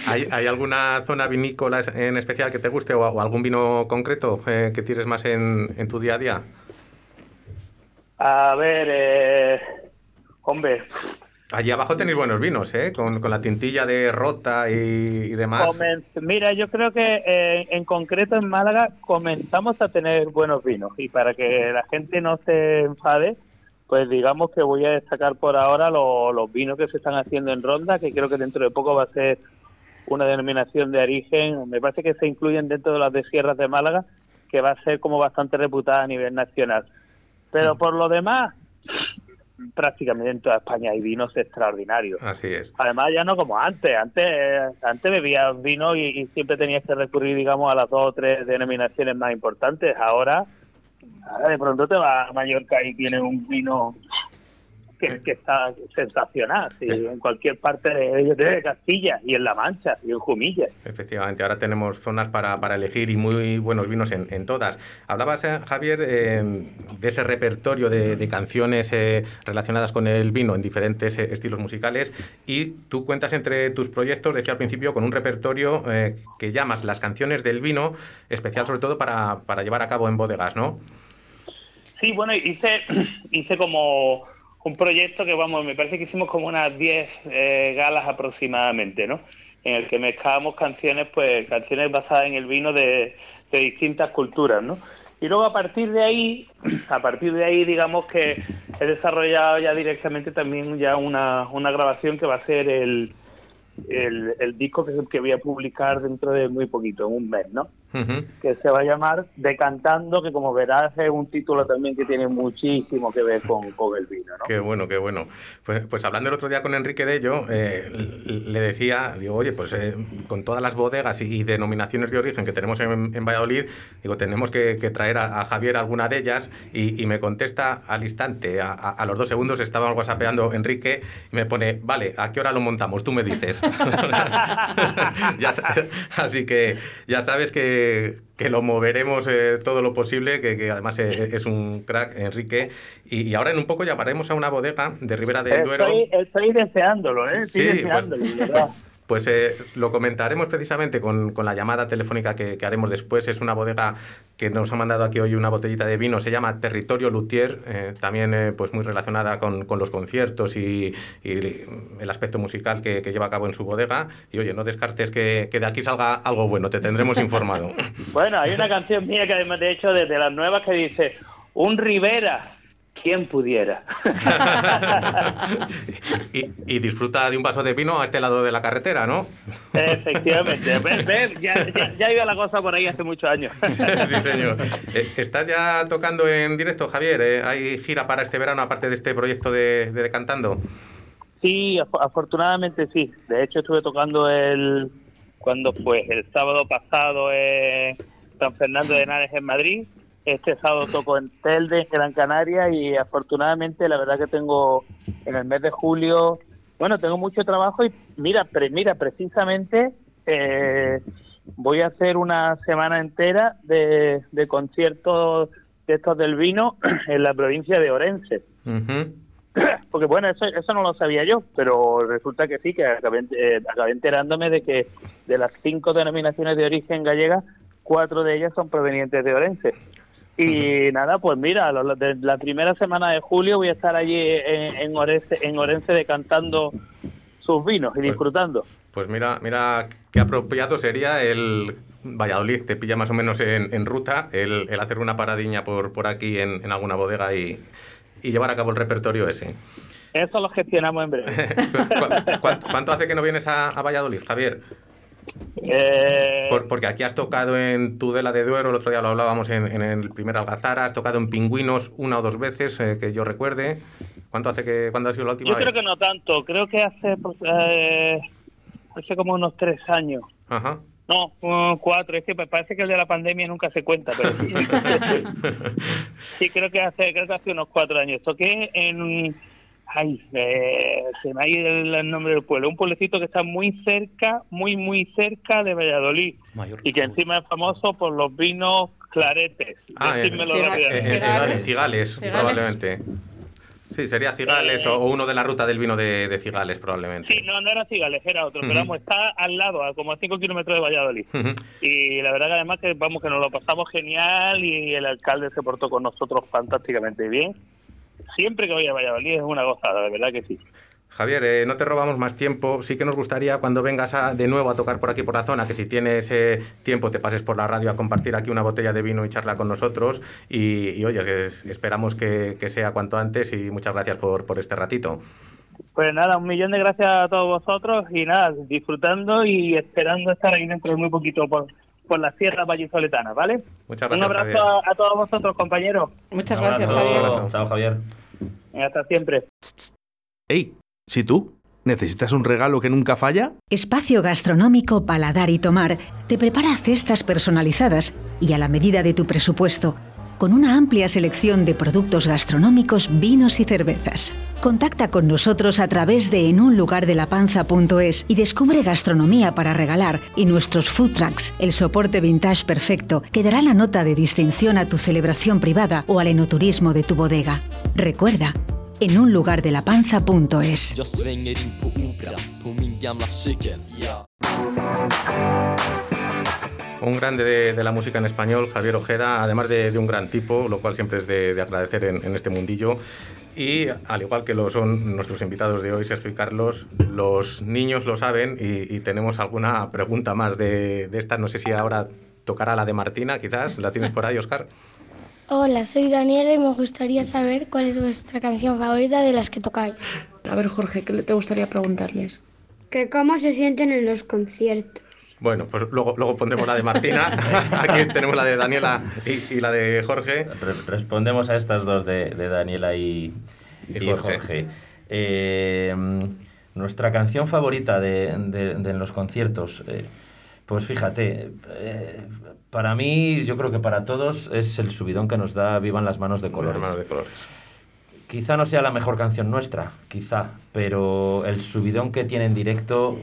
¿Hay, hay alguna zona vinícola en especial que te guste o, o algún vino concreto eh, que tires más en, en tu día a día? A ver, eh, hombre, Allí abajo tenéis buenos vinos, ¿eh? Con, con la tintilla de rota y, y demás. Comen- Mira, yo creo que eh, en concreto en Málaga comenzamos a tener buenos vinos y para que la gente no se enfade, pues digamos que voy a destacar por ahora lo- los vinos que se están haciendo en Ronda, que creo que dentro de poco va a ser una denominación de origen, me parece que se incluyen dentro de las de Sierras de Málaga, que va a ser como bastante reputada a nivel nacional. Pero por lo demás, prácticamente en toda España hay vinos extraordinarios. Así es. Además, ya no como antes. Antes antes bebías vino y, y siempre tenías que recurrir, digamos, a las dos o tres denominaciones más importantes. Ahora, Ahora de pronto te vas a Mallorca y tienes un vino que, que está sensacional, sí, en cualquier parte de, de Castilla y en La Mancha y en Jumilla. Efectivamente, ahora tenemos zonas para, para elegir y muy buenos vinos en, en todas. Hablabas, eh, Javier, eh, de ese repertorio de, de canciones eh, relacionadas con el vino en diferentes eh, estilos musicales y tú cuentas entre tus proyectos, decía al principio, con un repertorio que llamas las canciones del vino, especial sobre todo para, para llevar a cabo en bodegas, ¿no? Sí, bueno, hice, *clears throat* hice como un proyecto que, vamos, me parece que hicimos como unas 10 eh, galas aproximadamente, ¿no? En el que mezclábamos canciones, pues, canciones basadas en el vino de, de distintas culturas, ¿no? Y luego a partir de ahí, *clears throat* a partir de ahí, digamos que he desarrollado ya directamente también ya una, una grabación que va a ser el, el, el disco que, que voy a publicar dentro de muy poquito, en un mes, ¿no? Que se va a llamar Decantando, que como verás es un título también que tiene muchísimo que ver con, con el vino, ¿no? Qué bueno, qué bueno. Pues, pues hablando el otro día con Enrique de ello, eh, le decía, digo, oye, pues eh, con todas las bodegas y, y denominaciones de origen que tenemos en, en Valladolid, digo, tenemos que, que traer a, a Javier alguna de ellas y, y me contesta al instante, a, a- a los dos segundos estaba whatsappeando Enrique y me pone, vale, ¿a qué hora lo montamos? Tú me dices. *laughs* Ya así que ya sabes que, que lo moveremos eh, todo lo posible, que, que además eh, es un crack, Enrique. Y, y ahora en un poco llamaremos a una bodega de Ribera del Duero. Estoy, estoy deseándolo, ¿eh? Estoy Sí, deseándolo, bueno. de verdad. Pues *laughs* eh, lo comentaremos precisamente con, con la llamada telefónica que, haremos después. Es una bodega que nos ha mandado aquí hoy una botellita de vino, se llama Territorio Luthier, eh, también eh, pues muy relacionada con, con los conciertos y, el aspecto musical que, que lleva a cabo en su bodega. Y oye, no descartes que, que de aquí salga algo bueno, te tendremos informado. *laughs* Bueno, hay una canción mía que además de hecho desde las nuevas que dice Un Rivera, ¿quién pudiera? *laughs* y, y disfruta de un vaso de vino a este lado de la carretera, ¿no? Efectivamente, *laughs* ya, ya, ya iba la cosa por ahí hace muchos años. *laughs* sí, señor. Eh, ¿Estás ya tocando en directo, Javier? Eh, ¿Hay gira para este verano, aparte de este proyecto de, de Decantando? Sí, af- afortunadamente sí. De hecho estuve tocando el cuando fue el sábado pasado en San Fernando de Henares en Madrid. Este sábado toco en Telde, en Gran Canaria y afortunadamente la verdad que tengo en el mes de julio, bueno, tengo mucho trabajo y mira, pre- mira precisamente eh, voy a hacer una semana entera de, de conciertos de estos del vino *clears throat* en la provincia de Orense. *clears throat* Porque bueno, eso, eso no lo sabía yo, pero resulta que sí, que acabé, eh, acabé enterándome de que de las cinco denominaciones de origen gallega, cuatro de ellas son provenientes de Orense. Y nada, pues mira, de la primera semana de julio voy a estar allí en, en Orense, en Orense decantando sus vinos y disfrutando. Pues mira, mira qué apropiado sería el Valladolid, te pilla más o menos en, en ruta, el, el hacer una paradiña por, por aquí en, en alguna bodega y, y llevar a cabo el repertorio ese. Eso lo gestionamos en breve. *laughs* ¿Cu- cuánto, cuánto hace que no vienes a, a Valladolid, Javier? Eh, Por- porque aquí has tocado en Tudela de Duero, el otro día lo hablábamos en, en el primer Algazara, has tocado en Pingüinos una o dos veces, eh, que yo recuerde. ¿Cuánto hace que, cuándo ha sido la última yo vez? creo que no tanto, creo que hace, pues, eh, hace como unos tres años. Ajá. No, cuatro. Es que parece que el de la pandemia nunca se cuenta, pero sí, *laughs* *laughs* sí, creo que hace creo que hace unos cuatro años. Toqué en ay, eh, se me ha ido el, el nombre del pueblo, un pueblecito que está muy cerca, muy muy cerca de Valladolid y que encima es famoso por los vinos claretes. Ah, en- rápidamente. en- en Cigales, Cigales. probablemente. Sí, sería Cigales Eh, o, o uno de la ruta del vino de, de Cigales, probablemente. Sí, no, no era Cigales, era otro, pero vamos, está al lado, a como a cinco kilómetros de Valladolid. Y la verdad que además que vamos que nos lo pasamos genial y el alcalde se portó con nosotros fantásticamente bien. Siempre que voy a Valladolid es una gozada, la verdad que sí. Javier, eh, no te robamos más tiempo. Sí que nos gustaría cuando vengas a- de nuevo a tocar por aquí por la zona, que si tienes eh, tiempo te pases por la radio a compartir aquí una botella de vino y charla con nosotros. Y, y, oye, que esperamos que, que sea cuanto antes y muchas gracias por, por este ratito. Pues nada, un millón de gracias a todos vosotros y nada, disfrutando y esperando estar ahí dentro de muy poquito por, por las tierras vallisoletanas, ¿vale? Muchas Un gracias, abrazo a, a todos vosotros, compañeros. Muchas Un gracias. Javier. Chao, Javier. Hasta siempre. Ey, si tú necesitas un regalo que nunca falla, Espacio Gastronómico Paladar y Tomar te prepara cestas personalizadas y a la medida de tu presupuesto, con una amplia selección de productos gastronómicos, vinos y cervezas. Contacta con nosotros a través de enunlugardelapanza.es y descubre gastronomía para regalar y nuestros food trucks, el soporte vintage perfecto que dará la nota de distinción a tu celebración privada o al enoturismo de tu bodega. Recuerda, enunlugardelapanza.es. Un grande de, de la música en español, Javier Ojeda, además de, de un gran tipo, lo cual siempre es de, de agradecer en, en este mundillo. Y al igual que lo son nuestros invitados de hoy, Sergio y Carlos, los niños lo saben y, y tenemos alguna pregunta más de, de esta. No sé si ahora tocará la de Martina, quizás. ¿La tienes por ahí, Oscar? Hola, soy Daniela y me gustaría saber cuál es vuestra canción favorita de las que tocáis. A ver, Jorge, ¿qué te gustaría preguntarles? Que cómo se sienten en los conciertos. Bueno, pues luego, luego pondremos la de Martina. *laughs* Aquí tenemos la de Daniela y, y la de Jorge. Re- respondemos a estas dos de, de Daniela y, Y y Jorge. Jorge. Eh, nuestra canción favorita de, de- los conciertos, eh, pues fíjate, eh, para mí, yo creo que para todos es el subidón que nos da Vivan las manos de colores. Manos de colores. Quizá no sea la mejor canción nuestra, quizá, pero el subidón que tiene en directo,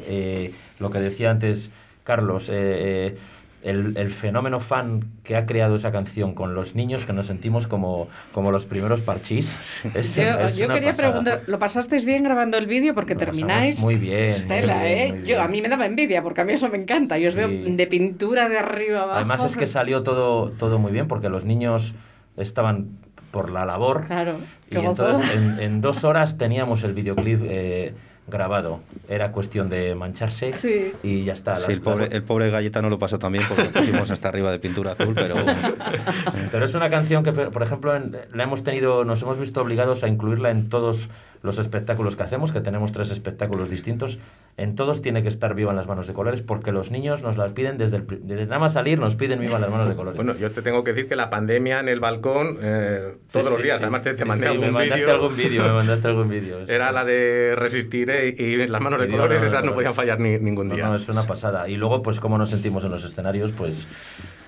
lo que decía antes Carlos, eh, eh, el, el fenómeno fan que ha creado esa canción con los niños que nos sentimos como, como los primeros parchís. es- Yo, es yo una quería pasada. preguntar, ¿lo pasasteis bien grabando el vídeo? Porque Lo termináis. muy bien, muy Tela, bien, ¿eh? muy Yo, a mí me daba envidia, porque a mí eso me encanta. Yo os veo de pintura de arriba abajo. Además es que salió todo, todo muy bien porque los niños estaban por la labor Claro. y entonces en, en *laughs* dos horas teníamos el videoclip eh, grabado. Era cuestión de mancharse Sí. y ya está. Sí, Las- el, pobre, las- el pobre galleta no lo pasó tan bien porque pusimos hasta arriba de pintura azul, pero *laughs* Pero es una canción que, por ejemplo, en- la hemos tenido, nos hemos visto obligados a incluirla en todos los espectáculos que hacemos, que tenemos tres espectáculos distintos. En todos tiene que estar Viva en las manos de colores, porque los niños nos las piden desde, el, desde nada más salir, nos piden Viva en las manos de colores. Bueno, yo te tengo que decir que la pandemia en el balcón, eh, todos Sí, los sí, días, sí. además te, te mandé algún mandaste vídeo. algún vídeo, me mandaste algún vídeo. *laughs* Era la de Resistiré y las manos de colores, Manos de esas no podían fallar ni, ningún No, día. no, es una pasada. Y luego, pues, cómo nos sentimos en los escenarios, pues...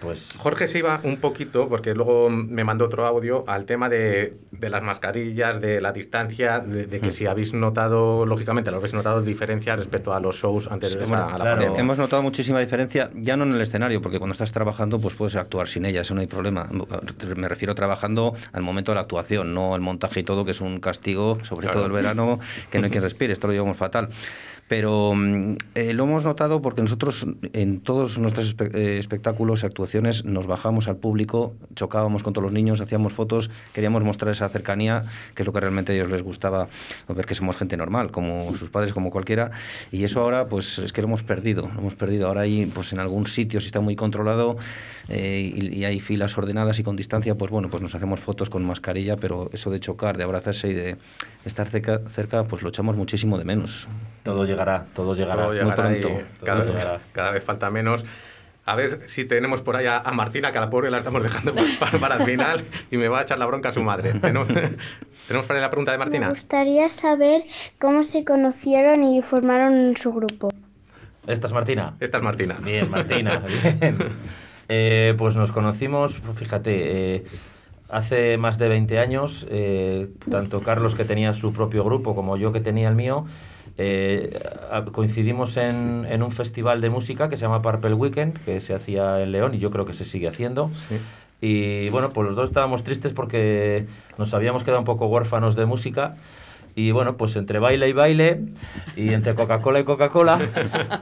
pues Jorge se iba un poquito, porque luego me mandó otro audio, al tema de, de las mascarillas, de la distancia, de, de que Mm. si habéis notado, lógicamente, lo habéis notado diferencia respecto a los shows anteriores Hemos, a, a la claro. pandemia. hemos notado muchísima diferencia, ya no en el escenario, porque cuando estás trabajando pues puedes actuar sin ella, eso no hay problema. Me refiero trabajando al momento de la actuación, no el montaje y todo, que es un castigo, sobre Claro. todo el verano, que no hay quien *laughs* respire, esto lo llevamos fatal. Pero mm, eh, lo hemos notado porque nosotros en todos nuestros eh, espectáculos y actuaciones nos bajamos al público, chocábamos con todos los niños, hacíamos fotos, queríamos mostrar esa cercanía, que es lo que realmente a ellos les gustaba, ver que somos gente normal, como sus padres, como cualquiera, y eso ahora pues es que lo hemos perdido, lo hemos perdido. Ahora hay pues en algún sitio, si está muy controlado eh, y, y hay filas ordenadas y con distancia, pues bueno, pues nos hacemos fotos con mascarilla, pero eso de chocar, de abrazarse y de estar cerca, cerca pues lo echamos muchísimo de menos. todo llegará, todo llegará. Todo muy llegará y pronto. cada, Todo llegará. cada vez falta menos. A ver si tenemos por ahí a, a Martina, que a la pobre la estamos dejando *laughs* para, para el final y me va a echar la bronca a su madre. *laughs* ¿Tenemos, ¿tenemos por ahí la pregunta de Me Martina? gustaría saber cómo se conocieron y formaron su grupo. ¿Esta es Martina? Esta es Martina. Bien, Martina, *laughs* bien. Eh, pues nos conocimos, fíjate, eh, hace más de 20 años, eh, tanto Carlos que tenía su propio grupo como yo que tenía el mío, eh, coincidimos en, en un festival de música que se llama Purple Weekend, que se hacía en León y yo creo que se sigue haciendo. Y bueno, pues los dos estábamos tristes porque nos habíamos quedado un poco huérfanos de música. Y bueno, pues entre baile y baile, y entre Coca-Cola y Coca-Cola,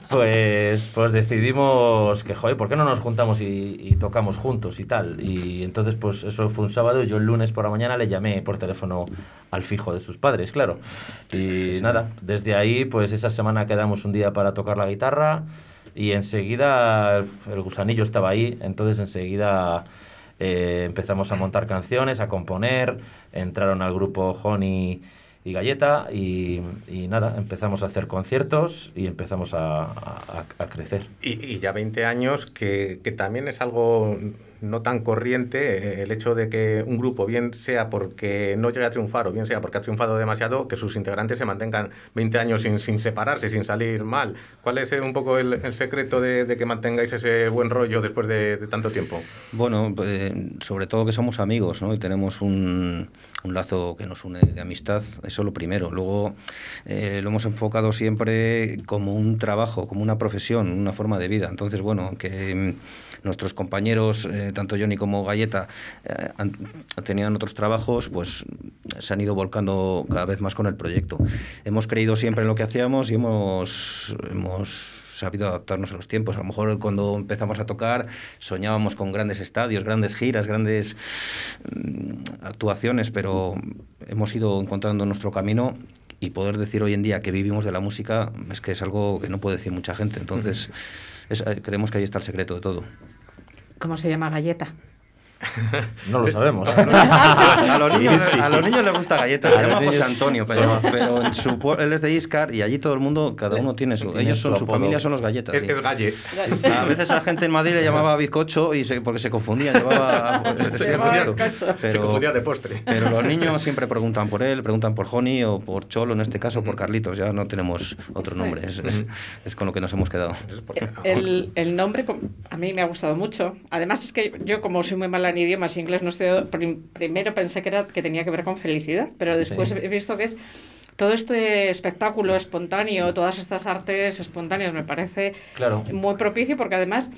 *laughs* pues, pues decidimos que, joder, ¿por qué no nos juntamos y, y tocamos juntos y tal? Y entonces, pues eso fue un sábado, yo el lunes por la mañana le llamé por teléfono al fijo de sus padres, claro. Y nada, desde ahí, pues esa semana quedamos un día para tocar la guitarra, y enseguida el gusanillo estaba ahí, entonces enseguida eh, empezamos a montar canciones, a componer, entraron al grupo Honey y Galleta y, y nada, empezamos a hacer conciertos y empezamos a, a- crecer. Y, y ya 20 años, que, que también es algo no tan corriente eh, el hecho de que un grupo, bien sea porque no llegue a triunfar o bien sea porque ha triunfado demasiado, que sus integrantes se mantengan 20 años sin, sin separarse, sin salir mal. ¿Cuál es eh, un poco el, el secreto de, de que mantengáis ese buen rollo después de, tanto tiempo? Bueno, eh, sobre todo que somos amigos, ¿no? Y tenemos un, un lazo que nos une de amistad, eso lo primero. Luego lo hemos enfocado siempre como un trabajo, como una profesión, una forma de vida. Entonces, bueno, que mm, nuestros compañeros, tanto Johnny como Galleta, eh, han, tenían otros trabajos, pues se han ido volcando cada vez más con el proyecto. Hemos creído siempre en lo que hacíamos y hemos, hemos sabido adaptarnos a los tiempos. A lo mejor cuando empezamos a tocar soñábamos con grandes estadios, grandes giras, grandes mm, actuaciones, pero hemos ido encontrando nuestro camino y poder decir hoy en día que vivimos de la música es que es algo que no puede decir mucha gente. Entonces, es- eh, creemos que ahí está el secreto de todo. ¿Cómo se llama galleta? No lo sabemos. A los, *laughs* Sí, niños, sí. a los niños les gusta galleta, A se llama José niños- Antonio, pero, pero en su él es de Iscar y allí todo el mundo, cada uno tiene su. Ellos su son, su familia son los galletas. Es, sí. es galle. A veces la gente en Madrid le llamaba bizcocho y se, porque se confundían, llevaba, Se *laughs* confundía- bizcocho. se confundía de postre. Pero los niños siempre preguntan por él, preguntan por Joni o por Cholo, en este caso por Carlitos, ya no tenemos otro nombre, es, es- es con lo que nos hemos quedado. El, el nombre a mí me ha gustado mucho. Además es que yo como soy muy mala en idiomas inglés no prim- primero pensé que, era, que tenía que ver con felicidad, pero después Sí. he visto que es todo este espectáculo espontáneo, todas estas artes espontáneas me parece Claro. muy propicio porque además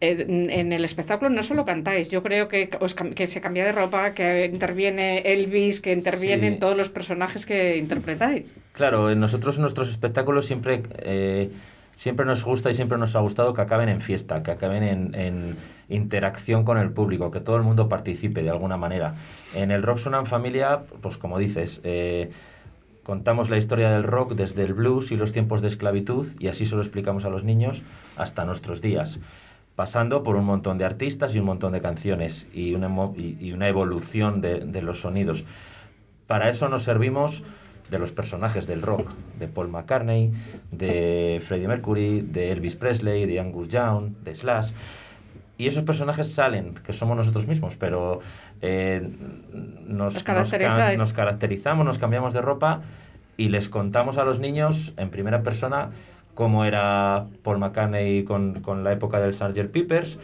eh, en el espectáculo no solo cantáis, yo creo que, os que se cambia de ropa, que interviene Elvis, que intervienen Sí. todos los personajes que interpretáis. Claro, nosotros en nuestros espectáculos siempre, eh, siempre nos gusta y siempre nos ha gustado que acaben en fiesta, que acaben en, en interacción con el público, que todo el mundo participe de alguna manera. En el Rock Sunan Familia, pues como dices, eh, contamos la historia del rock desde el blues y los tiempos de esclavitud y así se lo explicamos a los niños hasta nuestros días pasando por un montón de artistas y un montón de canciones y una, y una evolución de, de los sonidos. Para eso nos servimos de los personajes del rock, de Paul McCartney, de Freddie Mercury, de Elvis Presley, de Angus Young, de Slash. Y esos personajes salen, que somos nosotros mismos, pero eh, nos, ca- nos caracterizamos, nos cambiamos de ropa y les contamos a los niños en primera persona cómo era Paul McCartney con, con la época del Sgt. Peppers,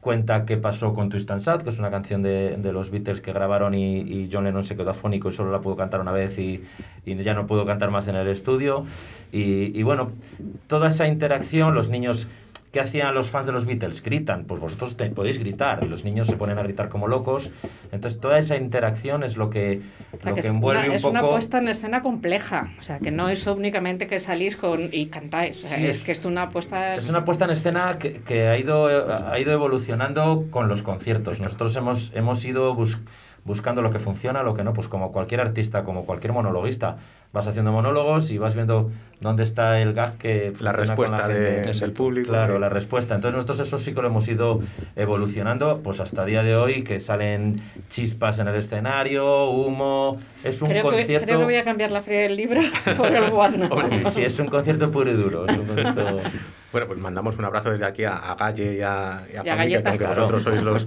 cuenta qué pasó con Twist and Shout, que es una canción de, de los Beatles que grabaron y, y John Lennon se quedó afónico y solo la pudo cantar una vez y, y ya no pudo cantar más en el estudio. Y, y bueno, toda esa interacción, los niños... ¿Qué hacían los fans de los Beatles? Gritan, pues vosotros te- podéis gritar, los niños se ponen a gritar como locos. Entonces, toda esa interacción es lo que, O sea, lo que que es, envuelve una, un es poco. una puesta en escena compleja. O sea, que no es únicamente que salís con y cantáis. O sea, Sí, es, es- que es una puesta... Es una puesta en escena que, que ha, ido, ha ido evolucionando con los conciertos. Nosotros hemos, hemos ido bus- buscando lo que funciona, lo que no, pues como cualquier artista, como cualquier monologuista. Vas haciendo monólogos y vas viendo dónde está el gag que La funciona con respuesta de- gente. del público. Claro, que- la respuesta. Entonces nosotros eso sí que lo hemos ido evolucionando, pues hasta día de hoy, que salen chispas en el escenario, humo, es un creo, que, concierto... creo que voy a cambiar la feria del libro *laughs* por el Warner. Sí, es un concierto puro y duro. es un concierto- Bueno, pues mandamos un abrazo desde aquí a, a Galle y a, y a Y a que aunque Claro, vosotros sois los,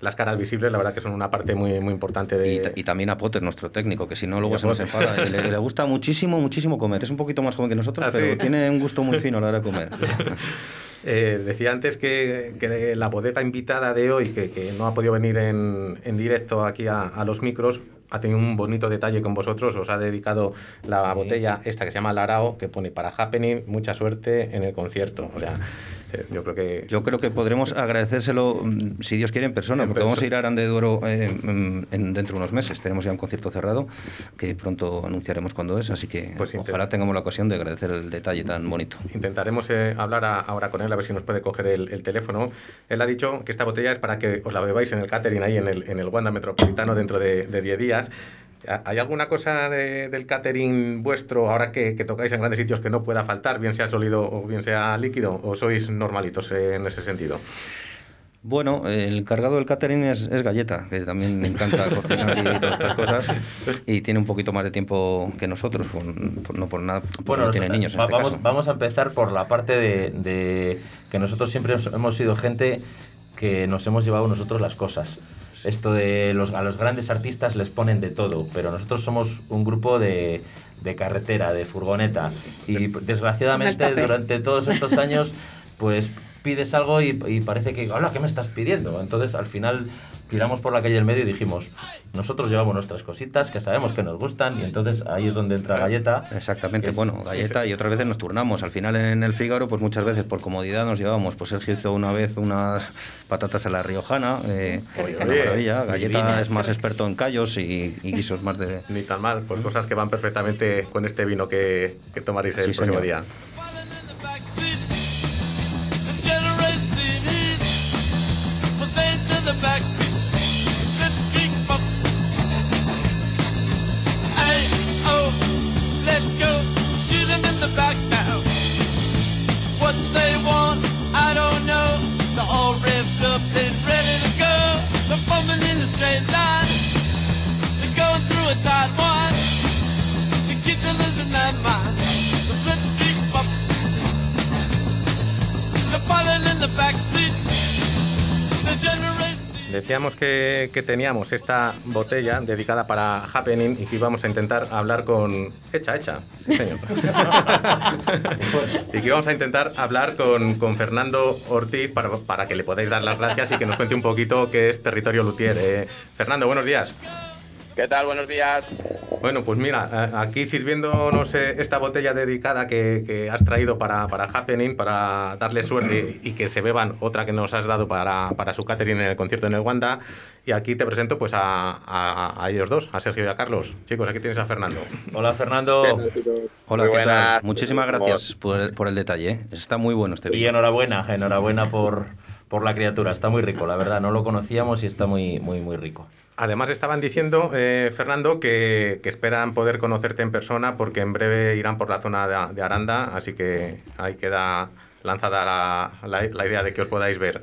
las caras visibles, la verdad que son una parte muy, muy importante de... Y, y también a Potter, nuestro técnico, que si no luego se nos enfada. Le, le *laughs* gusta muchísimo, muchísimo comer. Es un poquito más joven que nosotros, ¿Ah, sí? pero tiene un gusto muy fino a la hora de comer. *laughs* Eh, decía antes que, que la bodega invitada de hoy, que, que no ha podido venir en, en directo aquí a, a los micros, ha tenido un bonito detalle con vosotros, os ha dedicado la Sí. botella esta que se llama Larao, que pone para Happening, mucha suerte en el concierto. O sea, yo creo que... Yo creo que podremos agradecérselo, mm, si Dios quiere, en persona, porque vamos a ir a Arán de Duero eh, mm, en, dentro de unos meses. Tenemos ya un concierto cerrado que pronto anunciaremos cuándo es, así que Pues ojalá tengamos la ocasión de agradecer el detalle tan bonito. Intentaremos eh, hablar a- ahora con él, a ver si nos puede coger el, el teléfono. Él ha dicho que esta botella es para que os la bebáis en el catering ahí en el, en el Wanda Metropolitano dentro de de 10 días. ¿Hay alguna cosa de- del catering vuestro ahora que, que tocáis en grandes sitios que no pueda faltar, bien sea sólido o bien sea líquido? ¿O sois normalitos en ese sentido? Bueno, el encargado del catering es, es Galleta, que también le encanta *laughs* cocinar y todas estas cosas, y tiene un poquito más de tiempo que nosotros, por- por- no por nada, porque Bueno, no tiene niños en va- este vamos, caso. vamos a empezar por la parte de, de que nosotros siempre hemos sido gente que nos hemos llevado nosotros las cosas. Esto de los, a los grandes artistas les ponen de todo, pero nosotros somos un grupo de, de carretera, de furgoneta. Y desgraciadamente durante todos estos *laughs* años, pues pides algo y, y parece que, hola, ¿qué me estás pidiendo? Entonces al final tiramos por la calle del medio y dijimos, nosotros llevamos nuestras cositas que sabemos que nos gustan y entonces ahí es donde entra Galleta. Exactamente, que es- bueno, galleta y otras veces nos turnamos. Al final en el Fígaro, pues muchas veces por comodidad nos llevamos. Pues Sergio hizo una vez unas patatas a la riojana, eh, una Oye, maravilla. Galleta divina. es más experto en callos y, y guisos más de... Ni tan mal, pues cosas que van perfectamente con este vino que, que tomaréis el Sí, próximo señor. día. Decíamos que, que teníamos esta botella dedicada para Happening y que íbamos a intentar hablar con... Hecha, hecha. Sí, señor. *laughs* y que íbamos a intentar hablar con, con Fernando Ortiz para, para que le podáis dar las gracias y que nos cuente un poquito qué es Territorio Luthier. Eh, Fernando, buenos días. ¿Qué tal? Buenos días. Bueno, pues mira, a- aquí sirviéndonos eh, esta botella dedicada que, que has traído para, para Happening, para darle suerte y que se beban otra que nos has dado para, para su catering en el concierto en el Wanda. Y aquí te presento pues a, a- a ellos dos, a Sergio y a Carlos. Chicos, aquí tienes a Fernando. Hola Fernando. Hola, ¿qué tal? Muchísimas gracias por el, por el detalle. ¿eh? Está muy bueno este Y vino. enhorabuena, enhorabuena por, por la criatura. Está muy rico, la verdad. No lo conocíamos y está muy, muy, muy rico. Además estaban diciendo, eh, Fernando, que, esperan poder conocerte en persona porque en breve irán por la zona de, de Aranda, así que ahí queda lanzada la, idea de que os podáis ver.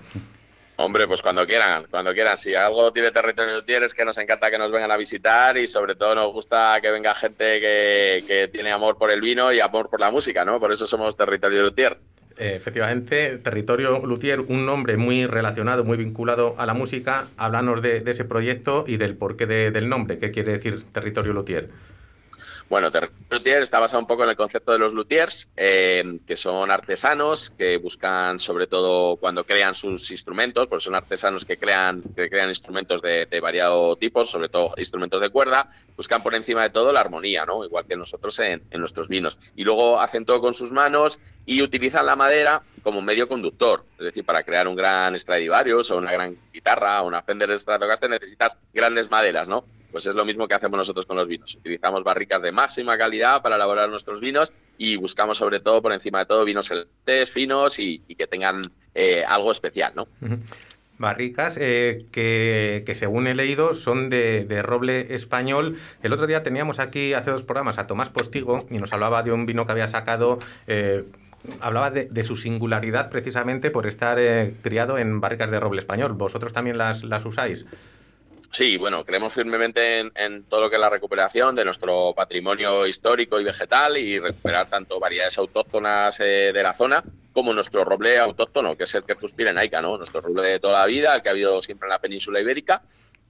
Hombre, pues cuando quieran, cuando quieran. Si algo tiene territorio Luthier es que nos encanta que nos vengan a visitar y sobre todo nos gusta que venga gente que, tiene amor por el vino y amor por la música, ¿no? Por eso somos Territorio Luthier. Eh, efectivamente, Territorio Luthier, un nombre muy relacionado, muy vinculado a la música. Háblanos de, de ese proyecto y del porqué de- del nombre. ¿Qué quiere decir Territorio Luthier? Bueno, Territorio Luthier está basado un poco en el concepto de los luthiers, eh, que son artesanos que buscan, sobre todo cuando crean sus instrumentos, pues son artesanos que crean, que crean instrumentos de, de variado tipo, sobre todo instrumentos de cuerda, buscan por encima de todo la armonía, ¿no? Igual que nosotros en, en nuestros vinos. Y luego hacen todo con sus manos y utilizan la madera como medio conductor, es decir, para crear un gran Stradivarius o una gran guitarra o una Fender Stratocaster necesitas grandes maderas, ¿no? Pues es lo mismo que hacemos nosotros con los vinos. Utilizamos barricas de máxima calidad para elaborar nuestros vinos y buscamos sobre todo, por encima de todo, vinos elegantes, finos y, que tengan eh, algo especial, ¿no? Barricas eh, que, según he leído, son de, roble español. El otro día teníamos aquí, hace dos programas, a Tomás Postigo y nos hablaba de un vino que había sacado. eh, hablaba de, de su singularidad precisamente por estar criado en barricas de roble español. ¿Vosotros también las, las usáis? Sí, bueno, creemos firmemente en, todo lo que es la recuperación de nuestro patrimonio histórico y vegetal y recuperar tanto variedades autóctonas eh, de la zona como nuestro roble autóctono, que es el que suspira en Aica, ¿no? Nuestro roble de toda la vida, el que ha habido siempre en la península ibérica,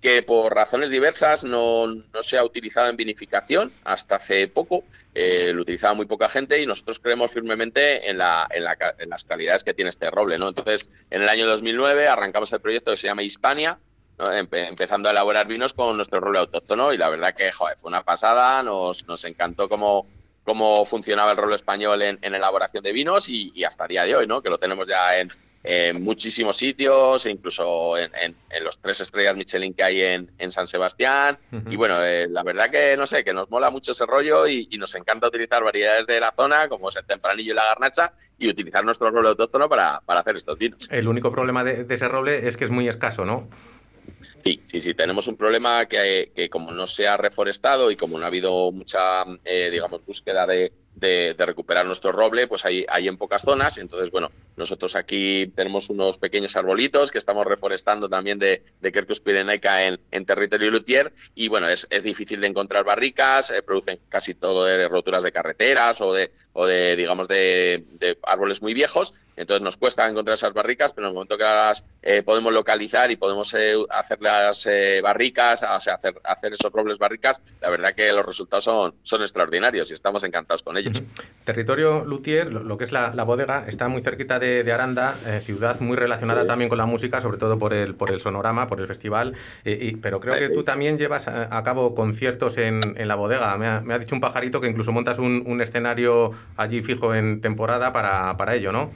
que por razones diversas no, no se ha utilizado en vinificación hasta hace poco, eh, lo utilizaba muy poca gente y nosotros creemos firmemente en, la, en las calidades que tiene este roble, ¿no? Entonces, en el año 2009 arrancamos el proyecto que se llama Hispania, ¿no? Empe empezando a elaborar vinos con nuestro roble autóctono y la verdad que joder, fue una pasada, nos, nos encantó cómo, cómo funcionaba el roble español en, en elaboración de vinos y, y, hasta el día de hoy, ¿no? que lo tenemos ya en, en muchísimos sitios, incluso en, en, los tres estrellas Michelin que hay en, en San Sebastián. Uh -huh. Y bueno, eh, la verdad que no sé, que nos mola mucho ese rollo y, y, nos encanta utilizar variedades de la zona, como es el tempranillo y la garnacha, y utilizar nuestro roble autóctono para, para hacer estos vinos. El único problema de, de ese roble es que es muy escaso, ¿no? Sí, sí, sí, tenemos un problema que, como no se ha reforestado y como no ha habido mucha, eh, digamos, búsqueda de, de, de, recuperar nuestro roble, pues hay, hay en pocas zonas. Entonces, bueno, Nosotros aquí tenemos unos pequeños arbolitos que estamos reforestando también de, de Quercus pirenaica en, territorio luthier. Y bueno, es, es difícil de encontrar barricas, eh, producen casi todo de roturas de carreteras o de, o de digamos, de, de árboles muy viejos, entonces nos cuesta encontrar esas barricas, pero en el momento que las eh, podemos localizar y podemos eh, hacer las eh, barricas, o sea, hacer, hacer esos robles barricas, la verdad que los resultados son, son extraordinarios y estamos encantados con ellos. Territorio Luthier, lo, lo que es la, la bodega, está muy cerquita de, de Aranda, eh, ciudad muy relacionada también con la música, sobre todo por el, por el sonorama, por el festival. eh, y- pero creo que tú también llevas a, a cabo conciertos en, en la bodega. Me ha, me ha dicho un pajarito que incluso montas un, un escenario allí fijo en temporada para, para ello, ¿no?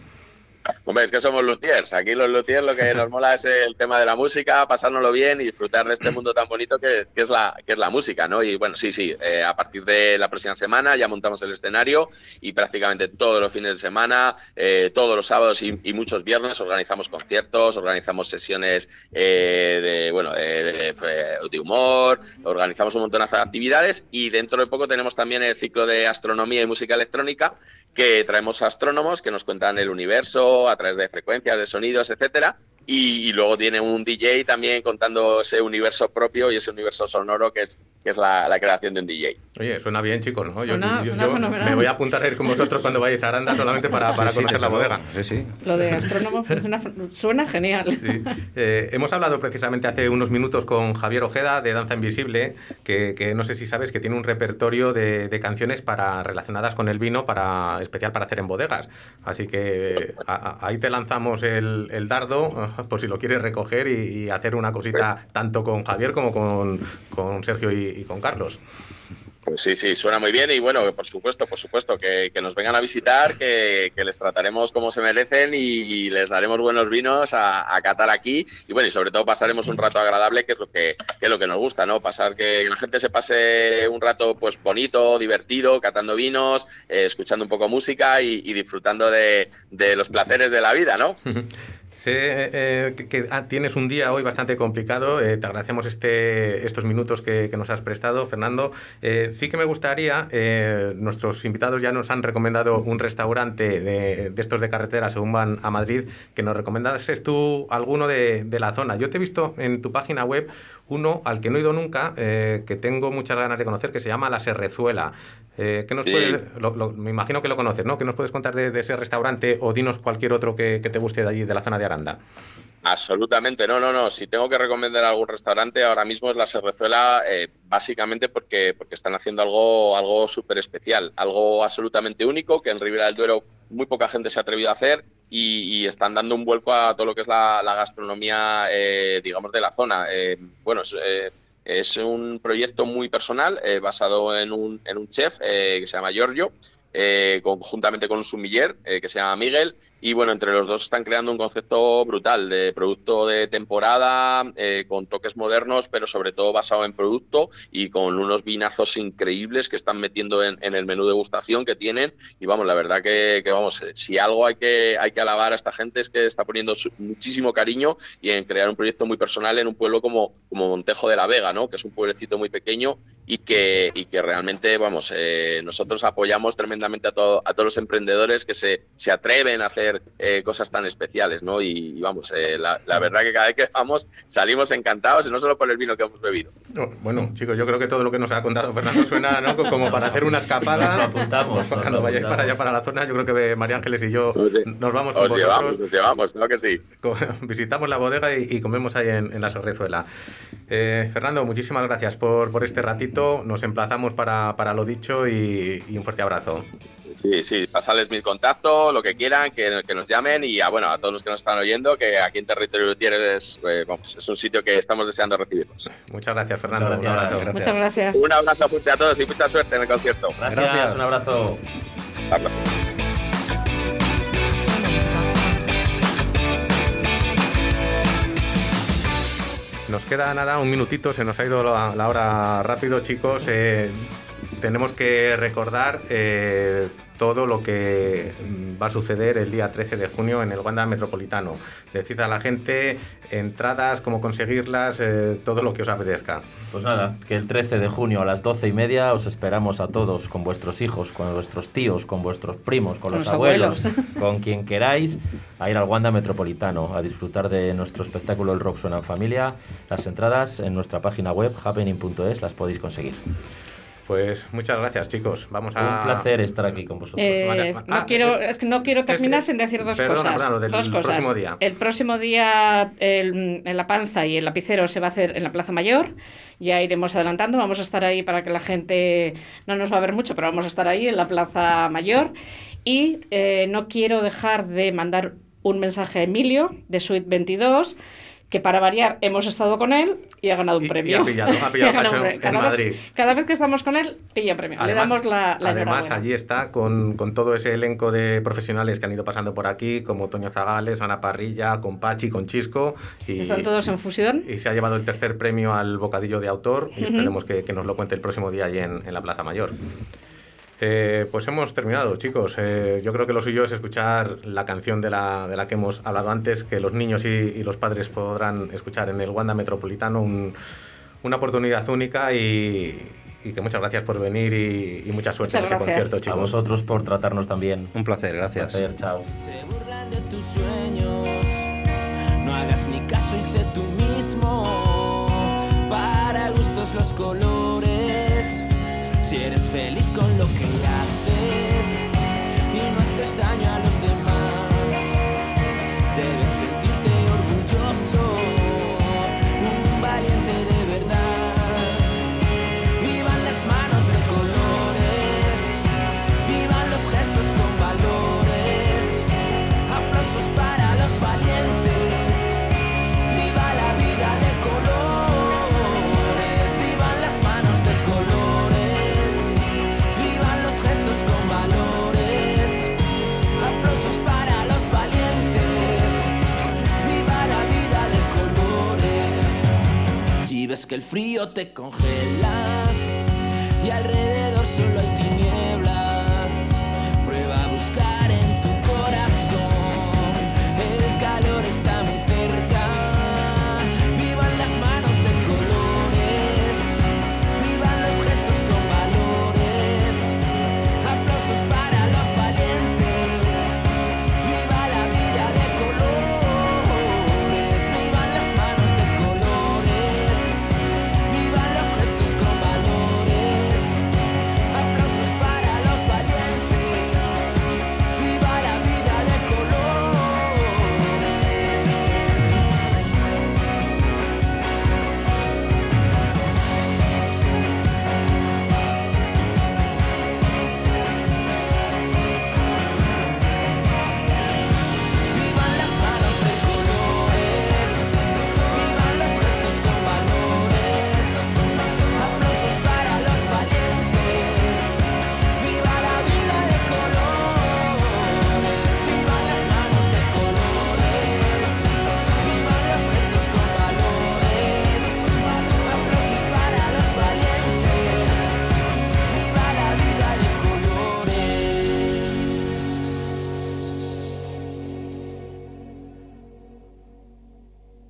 Hombre, es que somos luthiers. Aquí los luthiers lo que *laughs* nos mola es el tema de la música, pasárnoslo bien y disfrutar de este mundo tan bonito que, que es, la, que es la música, ¿no? Y bueno, sí, sí, eh, a partir de la próxima semana ya montamos el escenario y prácticamente todos los fines de semana, eh, todos los sábados y, y muchos viernes organizamos conciertos, organizamos sesiones eh, de, bueno, de, de, pues, de humor, organizamos un montón de actividades y dentro de poco tenemos también el ciclo de astronomía y música electrónica que traemos astrónomos que nos cuentan el universo a través de frecuencias, de sonidos, etcétera. Y, y luego tiene un DJ también contando ese universo propio y ese universo sonoro que es, que es la, la creación de un DJ. Oye, suena bien, chicos, ¿no? Yo, Suena- yo- suena yo me voy a apuntar a ir con vosotros cuando vayáis a Aranda solamente para, para Sí, sí, conocer la desde bodega. Sí, sí. Lo de astrónomo suena, suena genial. Eh, hemos hablado precisamente hace unos minutos con Javier Ojeda de Danza Invisible, que, que no sé si sabes que tiene un repertorio de, de canciones para relacionadas con el vino, para especial para hacer en bodegas. Así que a- a- ahí te lanzamos el, el dardo, *laughs* por si lo quieres recoger y, y hacer una cosita tanto con Javier como con, con Sergio y, y con Carlos. Pues sí, sí, suena muy bien y bueno, por supuesto, por supuesto, que, que nos vengan a visitar, que, que les trataremos como se merecen y, y les daremos buenos vinos a, a catar aquí y bueno, y sobre todo pasaremos un rato agradable, que es lo que, que es lo que nos gusta, ¿no? Pasar que la gente se pase un rato pues bonito, divertido, catando vinos, eh, escuchando un poco música y, y disfrutando de, de los placeres de la vida, ¿no? *laughs* Sé eh, que, que, ah, tienes un día hoy bastante complicado. eh, te agradecemos este, estos minutos que, nos has prestado, Fernando. Eh, sí que me gustaría, eh, nuestros invitados ya nos han recomendado un restaurante de, de estos de carretera según van a Madrid, que nos recomendases tú alguno de, de la zona. Yo te he visto en tu página web uno al que no he ido nunca, eh, que tengo muchas ganas de conocer, que se llama La Serrezuela. Eh, ¿qué nos Sí. puedes- lo- lo- me imagino que lo conoces, ¿no? ¿Qué nos puedes contar de, de ese restaurante o dinos cualquier otro que, que te guste de allí, de la zona de Aranda? Absolutamente, no, no, no. Si tengo que recomendar algún restaurante, ahora mismo es la Serrezuela, eh, básicamente porque, porque están haciendo algo, algo súper especial, algo absolutamente único que en Ribera del Duero muy poca gente se ha atrevido a hacer y, y están dando un vuelco a todo lo que es la, gastronomía, eh, digamos, de la zona. Eh, bueno, es, eh, es un proyecto muy personal, eh, basado en un, en un chef que se llama Giorgio, conjuntamente con un sumiller que se llama Miguel. Y bueno, entre los dos están creando un concepto brutal de producto de temporada, eh, con toques modernos, pero sobre todo basado en producto y con unos vinazos increíbles que están metiendo en, en el menú de gustación que tienen. Y vamos, la verdad que, que, vamos, eh, si algo hay que, hay que alabar a esta gente es que está poniendo su- muchísimo cariño y en crear un proyecto muy personal en un pueblo como, como Montejo de la Vega, ¿no? que es un pueblecito muy pequeño y que, y que realmente, vamos, eh, nosotros apoyamos tremendamente a, todo- a todos los emprendedores que se, se atreven a hacer eh, cosas tan especiales, ¿no? Y, y vamos, eh, la, la verdad que cada vez que vamos salimos encantados, y no solo por el vino que hemos bebido. No, bueno, chicos, yo creo que todo lo que nos ha contado Fernando suena ¿no? como para hacer una escapada. Nos lo apuntamos, nos Cuando vayáis para allá, para la zona, yo creo que María Ángeles y yo nos vamos con Os llevamos, vosotros. os llevamos, claro que sí. *laughs* Visitamos la bodega y, y comemos ahí en, en la Sorrezuela. Eh, Fernando, muchísimas gracias por, por este ratito. Nos emplazamos para, para lo dicho y, y un fuerte abrazo. Sí, sí, pasarles mi contacto, lo que quieran, que, que nos llamen y a, bueno, a todos los que nos están oyendo, que aquí en Territorio Lutier es, eh, vamos, es un sitio que estamos deseando recibirlos. Muchas gracias, Fernando. Muchas Un gracias. abrazo. Muchas gracias. Un abrazo fuerte a todos y mucha suerte en el concierto. Gracias, Gracias. un abrazo. Hasta luego. Nos queda nada, un minutito, se nos ha ido la, la hora rápido, chicos. Eh, tenemos que recordar eh, todo lo que mm, va a suceder el día 13 de junio en el Wanda Metropolitano. Decid a la gente entradas, cómo conseguirlas, eh, todo lo que os apetezca. Pues nada, que el 13 de junio a las 12 y media os esperamos a todos, con vuestros hijos, con vuestros tíos, con vuestros primos, con, Con los, los abuelos, abuelos. *laughs* con quien queráis, a ir al Wanda Metropolitano, a disfrutar de nuestro espectáculo El Rock Suena en Familia. Las entradas en nuestra página web, happening.es, las podéis conseguir. Pues muchas gracias, chicos. Vamos a... Un placer estar aquí con vosotros. Eh, Vale. no Ah, quiero, eh, es que no quiero es terminar sin decir dos perdona, cosas. perdona, lo del dos cosas. próximo día. El próximo día el- en La Panza y el Lapicero se va a hacer en la Plaza Mayor. Ya iremos adelantando. Vamos a estar ahí para que la gente no nos va a ver mucho, pero vamos a estar ahí en la Plaza Mayor. Y eh, no quiero dejar de mandar un mensaje a Emilio de Suite 22 que para variar hemos estado con él y ha ganado un Y- y premio. ha pillado- ha *laughs* pillado ganado un premio. en cada Madrid. Vez, cada vez que estamos con él, pilla premio. Le damos la, la además allí está con, con todo ese elenco de profesionales que han ido pasando por aquí, como Toño Zagales, Ana Parrilla, con Pachi, con Chisco. Y, Están todos en fusión. y se ha llevado el tercer premio al bocadillo de autor y esperemos que, que nos lo cuente el próximo día allí en, en la Plaza Mayor. Eh, pues hemos terminado, chicos. Eh, yo creo que lo suyo es escuchar la canción de la, de la que hemos hablado antes, que los niños y, y los padres podrán escuchar en el Wanda Metropolitano, un- una oportunidad única y, y que muchas gracias por venir y, y mucha suerte Muchas en ese gracias. concierto, A chicos. vosotros por tratarnos también. Un placer, gracias. Un placer, chao. Se burlan de tus sueños. No hagas ni caso y sé tú mismo. Para gustos los colores. Si eres feliz con lo que haces. Y no haces daño a los demás, frío te congela y alrededor solo